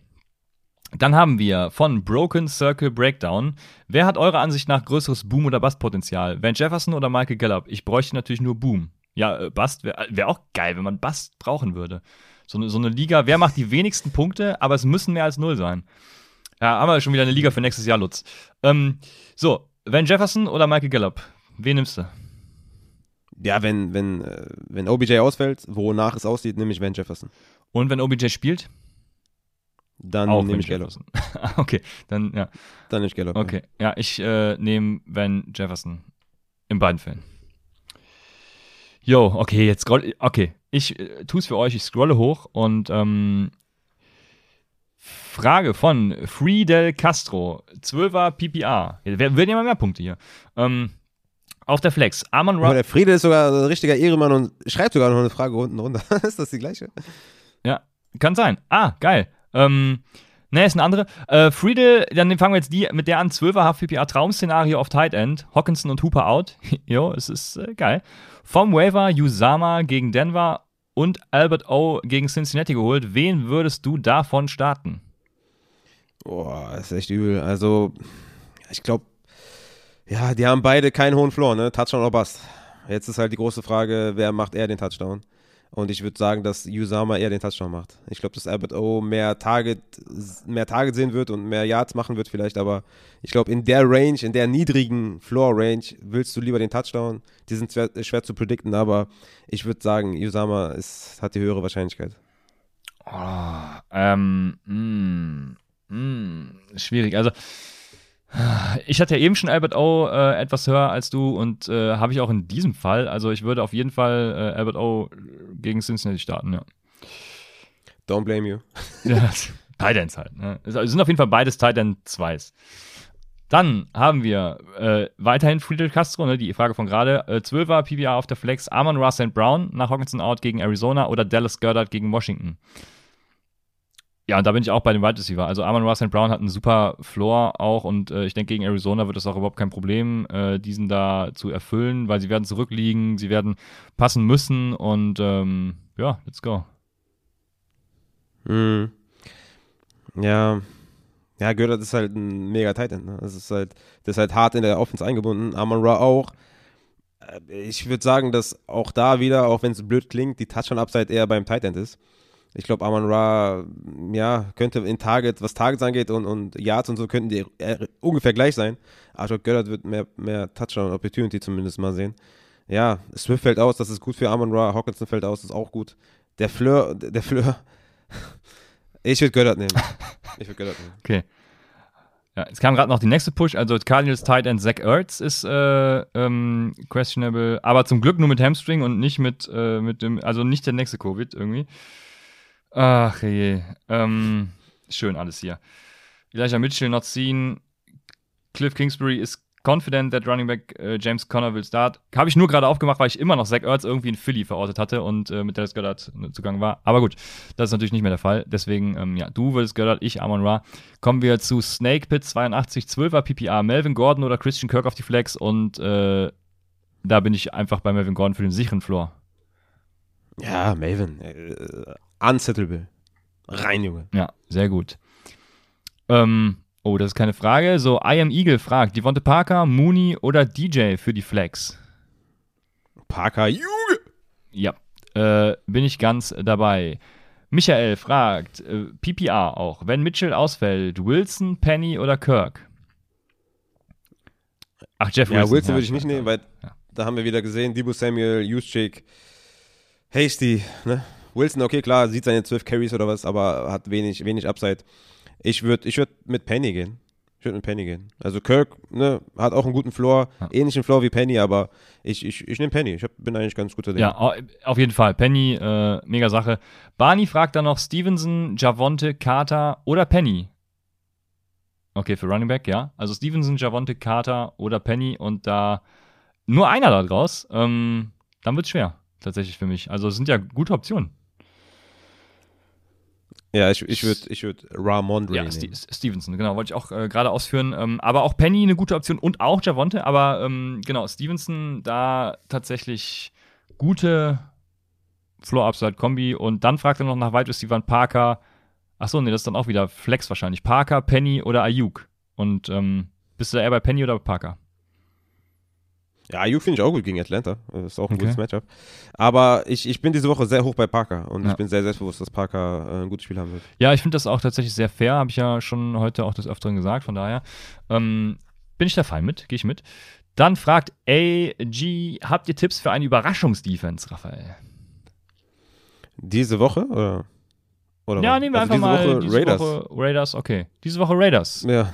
Dann haben wir von Broken Circle Breakdown. Wer hat eurer Ansicht nach größeres Boom- oder Bust-Potenzial? Van Jefferson oder Michael Gallup? Ich bräuchte natürlich nur Boom. Ja, äh, Bust wäre wär auch geil, wenn man Bust brauchen würde. So eine, so eine Liga, wer macht die wenigsten Punkte, aber es müssen mehr als null sein. Ja, haben wir schon wieder eine Liga für nächstes Jahr, Lutz. Ähm, so, Van Jefferson oder Michael Gallup? Wen nimmst du? Ja, wenn, wenn, äh, wenn OBJ ausfällt, wonach es aussieht, nehme ich Van Jefferson. Und wenn OBJ spielt? Dann Auch nehme ich Gallup. (laughs) Okay, dann ja. Dann nehme ich Gallup. Okay, ja, ich äh, nehme Van Jefferson. In beiden Fällen. Jo, okay, jetzt scroll. Okay, ich äh, tue es für euch. Ich scrolle hoch und ähm, Frage von Friedel Castro. 12er PPA. Wir werden ja mal mehr Punkte hier. Ähm, auf der Flex. Amon Aber Ra der Friede ist sogar ein richtiger Ehrenmann und schreibt sogar noch eine Frage unten runter. (laughs) ist das die gleiche? Ja, kann sein. Ah, geil. Ähm, ne, ist eine andere. Äh, Friedel, dann fangen wir jetzt die mit der an. 12er HFPPA Traum-Szenario auf Tight End. Hawkinson und Hooper out. (laughs) jo, es ist äh, geil. Vom Waiver Usama gegen Denver und Albert O gegen Cincinnati geholt. Wen würdest du davon starten? Boah, ist echt übel. Also, ich glaube, ja, die haben beide keinen hohen Floor, ne? Touchdown oder Bust. Jetzt ist halt die große Frage, wer macht eher den Touchdown? Und ich würde sagen, dass Usama eher den Touchdown macht. Ich glaube, dass Albert O mehr Target, mehr Target sehen wird und mehr Yards machen wird vielleicht, aber ich glaube, in der Range, in der niedrigen Floor-Range willst du lieber den Touchdown. Die sind schwer, schwer zu predikten, aber ich würde sagen, Usama ist, hat die höhere Wahrscheinlichkeit. Oh, ähm, mh, mh, schwierig. Also, ich hatte ja eben schon Albert O äh, etwas höher als du und äh, habe ich auch in diesem Fall. Also, ich würde auf jeden Fall äh, Albert O gegen Cincinnati starten, ja. Don't blame you. (laughs) ja Titans halt. Ne? Es sind auf jeden Fall beides Titan 2s. Dann haben wir äh, weiterhin Friedel Castro, ne, die Frage von gerade. Äh, 12er PBR auf der Flex, Amon Ross. Brown nach Hawkinson out gegen Arizona oder Dallas Goddard gegen Washington. Ja, und da bin ich auch bei dem Wide Receiver. Also Amon St. Brown hat einen super Floor auch und äh, ich denke, gegen Arizona wird es auch überhaupt kein Problem, äh, diesen da zu erfüllen, weil sie werden zurückliegen, sie werden passen müssen und ähm, ja, let's go. Mhm. Ja. Ja, Göttert ist halt ein mega Titan. Ne? Das ist halt, der ist halt hart in der Offense eingebunden. Amon Ra auch. Äh, Ich würde sagen, dass auch da wieder, auch wenn es blöd klingt, die Touchdown-Upside eher beim Titan ist. Ich glaube, Amon Ra, ja, könnte in Target, was Targets angeht und, und Yards und so, könnten die äh, ungefähr gleich sein. Aber ich glaube, Göttert wird mehr, mehr Touchdown-Opportunity zumindest mal sehen. Ja, Swift fällt aus, das ist gut für Amon Ra. Hawkinson fällt aus, das ist auch gut. Der Fleur, der Fleur. (laughs) Ich würde Göttert nehmen. (laughs) Ich würde Göttert nehmen. Okay. Ja, jetzt kam gerade noch die nächste Push. Also Cardinals Tight End Zach Ertz ist äh, ähm, questionable, aber zum Glück nur mit Hamstring und nicht mit, äh, mit dem, also nicht der nächste Covid irgendwie. Ach je. Ähm, schön alles hier. Elijah Mitchell not seen. Cliff Kingsbury ist confident that running back äh, James Conner will start. Habe ich nur gerade aufgemacht, weil ich immer noch Zach Ertz irgendwie in Philly verortet hatte und äh, mit Dallas Goddard zugang war. Aber gut, das ist natürlich nicht mehr der Fall. Deswegen, ähm, ja, du würdest Goddard, ich Amon Ra. Kommen wir zu Snake Pit 82, 12er PPA. Melvin Gordon oder Christian Kirk auf die Flex und äh, da bin ich einfach bei Melvin Gordon für den sicheren Floor. Ja, Maven. Unsettable. Rein, Junge. Ja, sehr gut. Ähm, oh, das ist keine Frage. So, I am Eagle fragt, Devonte Parker, Mooney oder DJ für die Flex? Parker, Junge! Ja, äh, bin ich ganz dabei. Michael fragt, äh, PPA auch, wenn Mitchell ausfällt, Wilson, Penny oder Kirk? Ach, Jeff Ja, Wilson. Wilson würde ich nicht nehmen, weil ja. da haben wir wieder gesehen, Debo Samuel, Juszczyk, Hasty, ne? Wilson, okay, klar, sieht seine 12 Carries oder was, aber hat wenig, wenig Upside. Ich würde ich würd mit Penny gehen. Ich würde mit Penny gehen. Also Kirk, ne, hat auch einen guten Floor, Ja. ähnlichen Floor wie Penny, aber ich, ich, ich nehme Penny. Ich hab, bin eigentlich ganz guter Ding. Ja, au- auf jeden Fall. Penny, äh, mega Sache. Barney fragt dann noch Stevenson, Javonte, Carter oder Penny. Okay, für Running Back, ja. Also Stevenson, Javonte, Carter oder Penny und da nur einer da draus, ähm, dann wird's schwer, tatsächlich für mich. Also es sind ja gute Optionen. Ja, ich, ich würde ich würd Ramondre Ja. Ste Stevenson, genau, wollte ich auch äh, gerade ausführen. Ähm, aber auch Penny eine gute Option und auch Javonte, aber ähm, genau, Stevenson da tatsächlich gute Floor-Upside-Kombi und dann fragt er noch nach Wide Receiver Parker. Achso, nee, das ist dann auch wieder Flex wahrscheinlich. Parker, Penny oder Ayuk. Und ähm, bist du da eher bei Penny oder bei Parker? Ja, Ayuk finde ich auch gut gegen Atlanta. Das ist auch ein Okay. gutes Matchup. Aber ich, ich bin diese Woche sehr hoch bei Parker und Ja. ich bin sehr selbstbewusst, dass Parker äh, ein gutes Spiel haben wird. Ja, ich finde das auch tatsächlich sehr fair, habe ich ja schon heute auch des Öfteren gesagt, von daher ähm, bin ich da fein mit, gehe ich mit. Dann fragt AG, habt ihr Tipps für eine Überraschungsdefense, Raphael? Diese Woche? Oder? Oder Ja, nehmen wir also einfach diese mal Woche diese Raiders. Woche Raiders, okay. Diese Woche Raiders. Ja.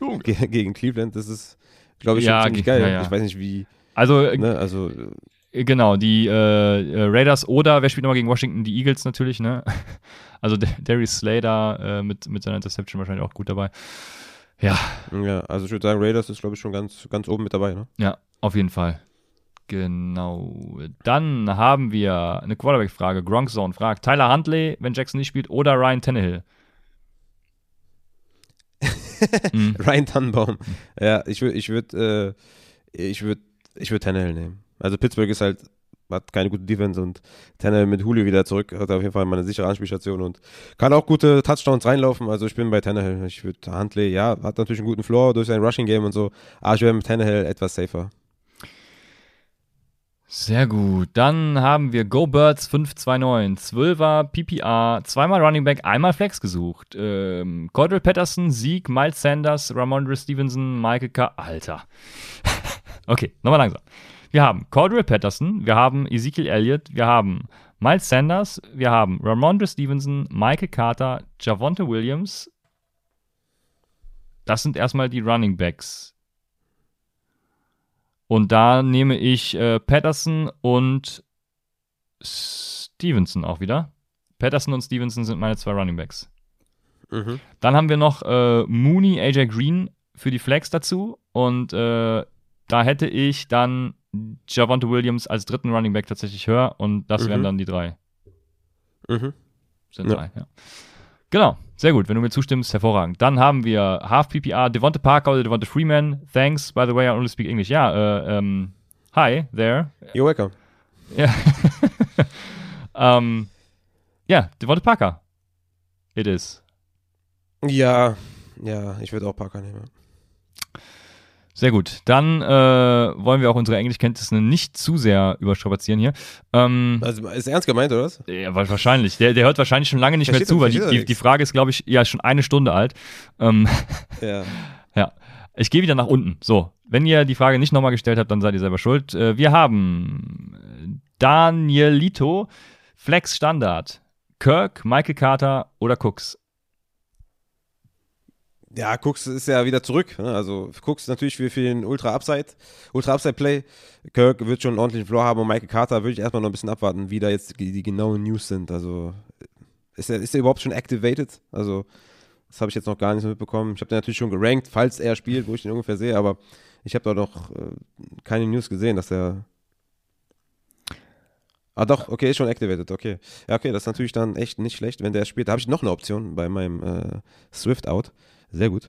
(laughs) Ge- Gegen Cleveland, das ist, glaube ich, Ja, schon ziemlich ge- geil. ja, ja. Ich weiß nicht, wie, Also, äh, ne, also, äh, genau, die äh, äh, Raiders oder wer spielt nochmal gegen Washington? Die Eagles natürlich, ne? (laughs) Also D- Darius Slater äh, mit, mit seiner Interception wahrscheinlich auch gut dabei. Ja, ja, also ich würde sagen, Raiders ist, glaube ich, schon ganz, ganz oben mit dabei, ne? ja, auf jeden Fall. Genau. Dann haben wir eine Quarterback-Frage. Gronk Zone fragt: Tyler Huntley, wenn Jackson nicht spielt, oder Ryan Tannehill? Mhm. (laughs) Ryan Tannenbaum. Ja, ich würde, ich würde, äh, ich würde, ich würde Tannehill nehmen. Also Pittsburgh ist halt, hat keine gute Defense und Tannehill mit Julio wieder zurück, hat auf jeden Fall mal eine sichere Anspielstation und kann auch gute Touchdowns reinlaufen. Also ich bin bei Tannehill. Ich würde Huntley, ja, hat natürlich einen guten Floor durch sein Rushing Game und so, aber ich wäre mit Tannehill etwas safer. Sehr gut. Dann haben wir Go Birds 529, 12er PPR, zweimal Running Back, einmal Flex gesucht. Ähm, Cordell Patterson, Sieg, Miles Sanders, Ramondre Stevenson, Michael K. Alter. (laughs) okay, nochmal langsam. Wir haben Cordell Patterson, wir haben Ezekiel Elliott, wir haben Miles Sanders, wir haben Ramondre Stevenson, Michael Carter, Javonte Williams. Das sind erstmal die Running Backs. Und da nehme ich äh, Patterson und Stevenson auch wieder. Patterson und Stevenson sind meine zwei Running Backs. Mhm. Dann haben wir noch äh, Mooney, AJ Green für die Flex dazu. Und äh, da hätte ich dann Javonte Williams als dritten Running Back tatsächlich höher. Und das wären Mhm. dann die drei. Mhm. Sind Ja. drei, ja. Genau, sehr gut. Wenn du mir zustimmst, hervorragend. Dann haben wir Half PPR, Devonte Parker oder Devonte Freeman. Thanks, by the way, I only speak English. Ja, äh, ähm, hi there. You're welcome. Ja. (laughs) ähm, ja, Devonte Parker. It is. Ja, ja, ich würde auch Parker nehmen. Sehr gut. Dann äh, wollen wir auch unsere Englischkenntnisse nicht zu sehr überstrapazieren hier. Ähm, Also ist ernst gemeint, oder was? ja, wa- wahrscheinlich. Der, der hört wahrscheinlich schon lange nicht mehr Versteht zu, er- weil die, die, Frage ist, glaube ich, ja schon eine Stunde alt. Ähm, Ja. (laughs) Ja, ich gehe wieder nach unten. So, wenn ihr die Frage nicht nochmal gestellt habt, dann seid ihr selber schuld. Äh, wir haben Danielito, Flex Standard, Kirk, Michael Carter oder Cooks. Ja, Cooks ist ja wieder zurück. Ne? Also Cooks natürlich für, für den Ultra Upside, Ultra Upside Play. Kirk wird schon einen ordentlichen Floor haben und Michael Carter würde ich erstmal noch ein bisschen abwarten, wie da jetzt die, die genauen News sind. Also ist er, ist er überhaupt schon activated? Also das habe ich jetzt noch gar nicht mitbekommen. Ich habe den natürlich schon gerankt, falls er spielt, wo ich ihn ungefähr sehe, aber ich habe da noch äh, keine News gesehen, dass er Ah doch, okay, ist schon activated, okay. Ja, okay, das ist natürlich dann echt nicht schlecht, wenn der spielt. Da habe ich noch eine Option bei meinem äh, Swift Out. Sehr gut.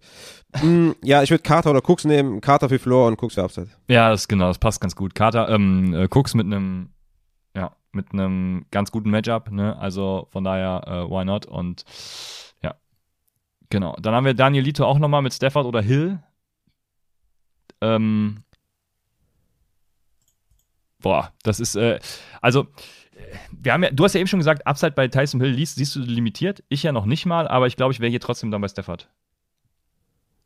Mm, ja, ich würde Carter oder Cooks nehmen. Carter für Floor und Cooks für Upside. Ja, das genau, das passt ganz gut. Carter, ähm, äh, Cooks mit einem, ja, mit einem ganz guten Matchup, ne? Also von daher, äh, why not? Und ja, genau. Dann haben wir Danielito auch nochmal mit Stafford oder Hill. Ähm, boah, das ist, äh, also, äh, wir haben ja, du hast ja eben schon gesagt, Upside bei Tyson Hill liest, siehst du limitiert. Ich ja noch nicht mal, aber ich glaube, ich wäre hier trotzdem dann bei Stafford.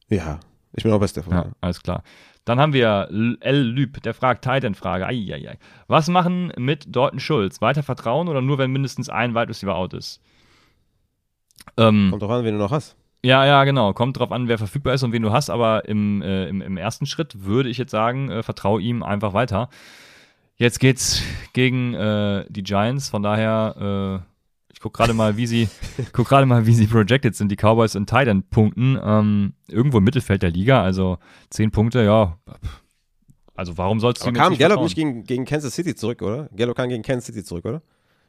Ja, ich bin auch bei Stefan. Ja, alles klar. Dann haben wir L. Lüb, der fragt Titan-Frage. Was machen mit Dalton Schulz? Weiter vertrauen oder nur, wenn mindestens ein Wide Receiver out ist? Ähm, Kommt drauf an, wen du noch hast. ja, ja, genau. Kommt drauf an, wer verfügbar ist und wen du hast, aber im, äh, im, im ersten Schritt würde ich jetzt sagen, äh, vertraue ihm einfach weiter. Jetzt geht's gegen äh, die Giants, von daher, äh, ich guck gerade mal, wie sie, guck gerade mal, wie sie projected sind, die Cowboys in Titan Punkten. Ähm, irgendwo im Mittelfeld der Liga, also zehn Punkte, ja. Also warum sollst du Aber kam Gallup nicht gegen, gegen Kansas City zurück, oder? Gallup kam gegen Kansas City zurück, oder?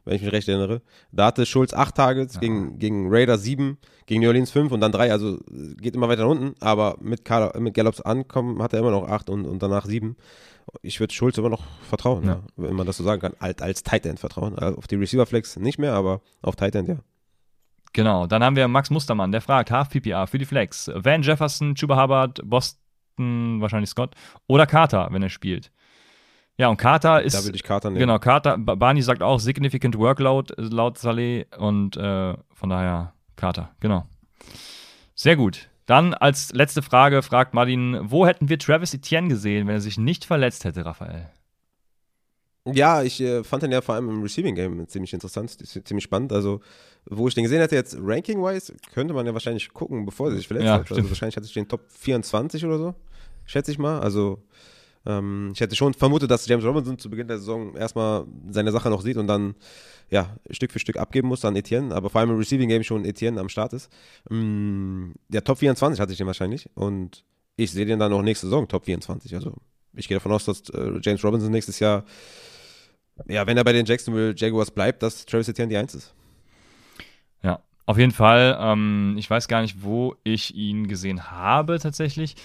Wenn ich mich recht erinnere. Da hatte Schulz acht Targets, gegen, gegen Raider sieben, gegen New Orleans fünf und dann drei. Also geht immer weiter nach unten. Aber mit, Carter, mit Gallups Ankommen hat er immer noch acht und, und danach sieben. Ich würde Schulz immer noch vertrauen, Ja. ja. wenn man das so sagen kann. Als, als Tight End vertrauen. Also auf die Receiver Flex nicht mehr, aber auf Tight End, ja. Genau, dann haben wir Max Mustermann, der fragt, Half PPR für die Flex. Van Jefferson, Chuba Hubbard, Boston, wahrscheinlich Scott oder Carter, wenn er spielt. Ja, und Carter ist. Da würde ich Carter nehmen. Genau, Carter, Ba- Barney sagt auch significant Workload äh, laut Saleh und äh, von daher Carter, genau. Sehr gut. Dann als letzte Frage fragt Martin, wo hätten wir Travis Etienne gesehen, wenn er sich nicht verletzt hätte, Raphael? Ja, ich äh, fand den ja vor allem im Receiving Game ziemlich interessant, ziemlich spannend. Also, wo ich den gesehen hätte, jetzt ranking-wise, könnte man ja wahrscheinlich gucken, bevor er sich verletzt Ja, hat. Also, wahrscheinlich hatte ich den Top 24 oder so, schätze ich mal. Also, ähm, ich hätte schon vermutet, dass James Robinson zu Beginn der Saison erstmal seine Sache noch sieht und dann, ja, Stück für Stück abgeben muss an Etienne, aber vor allem im Receiving Game schon Etienne am Start ist. Mm, ja, Top 24 hatte ich den wahrscheinlich und ich sehe den dann auch nächste Saison Top 24. Also, ich gehe davon aus, dass äh, James Robinson nächstes Jahr ja, wenn er bei den Jacksonville Jaguars bleibt, dass Travis Etienne die Eins ist. Ja, auf jeden Fall. Ähm, ich weiß gar nicht, wo ich ihn gesehen habe tatsächlich.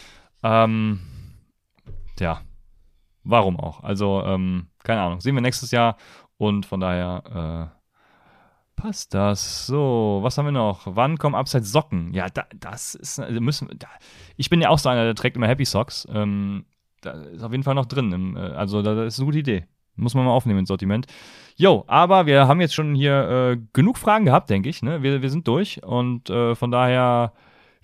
Ähm, ja, warum auch? Also, ähm, keine Ahnung. Sehen wir nächstes Jahr und von daher äh, passt das. So, was haben wir noch? Wann kommen Upside Socken? Ja, da, das ist, müssen da, ich bin ja auch so einer, der trägt immer Happy Socks. Ähm, da ist auf jeden Fall noch drin. Im, äh, also, da, das ist eine gute Idee. Muss man mal aufnehmen ins Sortiment. Jo, aber wir haben jetzt schon hier äh, genug Fragen gehabt, denke ich. Ne? Wir, wir sind durch und äh, von daher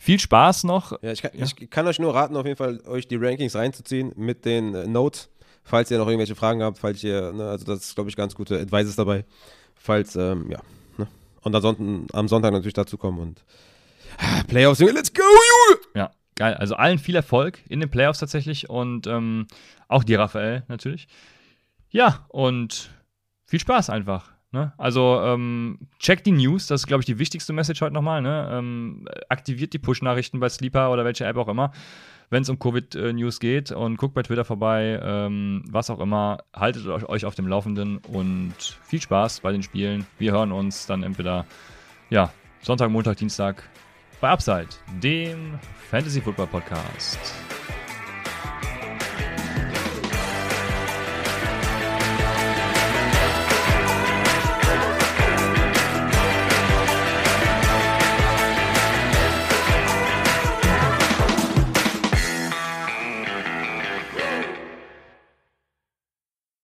viel Spaß noch. Ja, ich kann, Ja. ich kann euch nur raten, auf jeden Fall euch die Rankings reinzuziehen mit den äh, Notes, falls ihr noch irgendwelche Fragen habt, falls ihr, ne, also das ist, glaube ich, ganz gute Advices dabei. Falls, ähm, ja, ne? Und ansonsten am Sonntag natürlich dazu kommen und ah, Playoffs, let's go, Junge! Ja, geil. Also allen viel Erfolg in den Playoffs tatsächlich und ähm, auch dir, Raphael, natürlich. Ja, und viel Spaß einfach. Ne? Also ähm, checkt die News, das ist, glaube ich, die wichtigste Message heute nochmal. Ne? Ähm, aktiviert die Push-Nachrichten bei Sleeper oder welche App auch immer, wenn es um Covid-News geht und guckt bei Twitter vorbei, ähm, was auch immer. Haltet euch, auf dem Laufenden und viel Spaß bei den Spielen. Wir hören uns dann entweder ja, Sonntag, Montag, Dienstag bei Upside, dem Fantasy Football Podcast.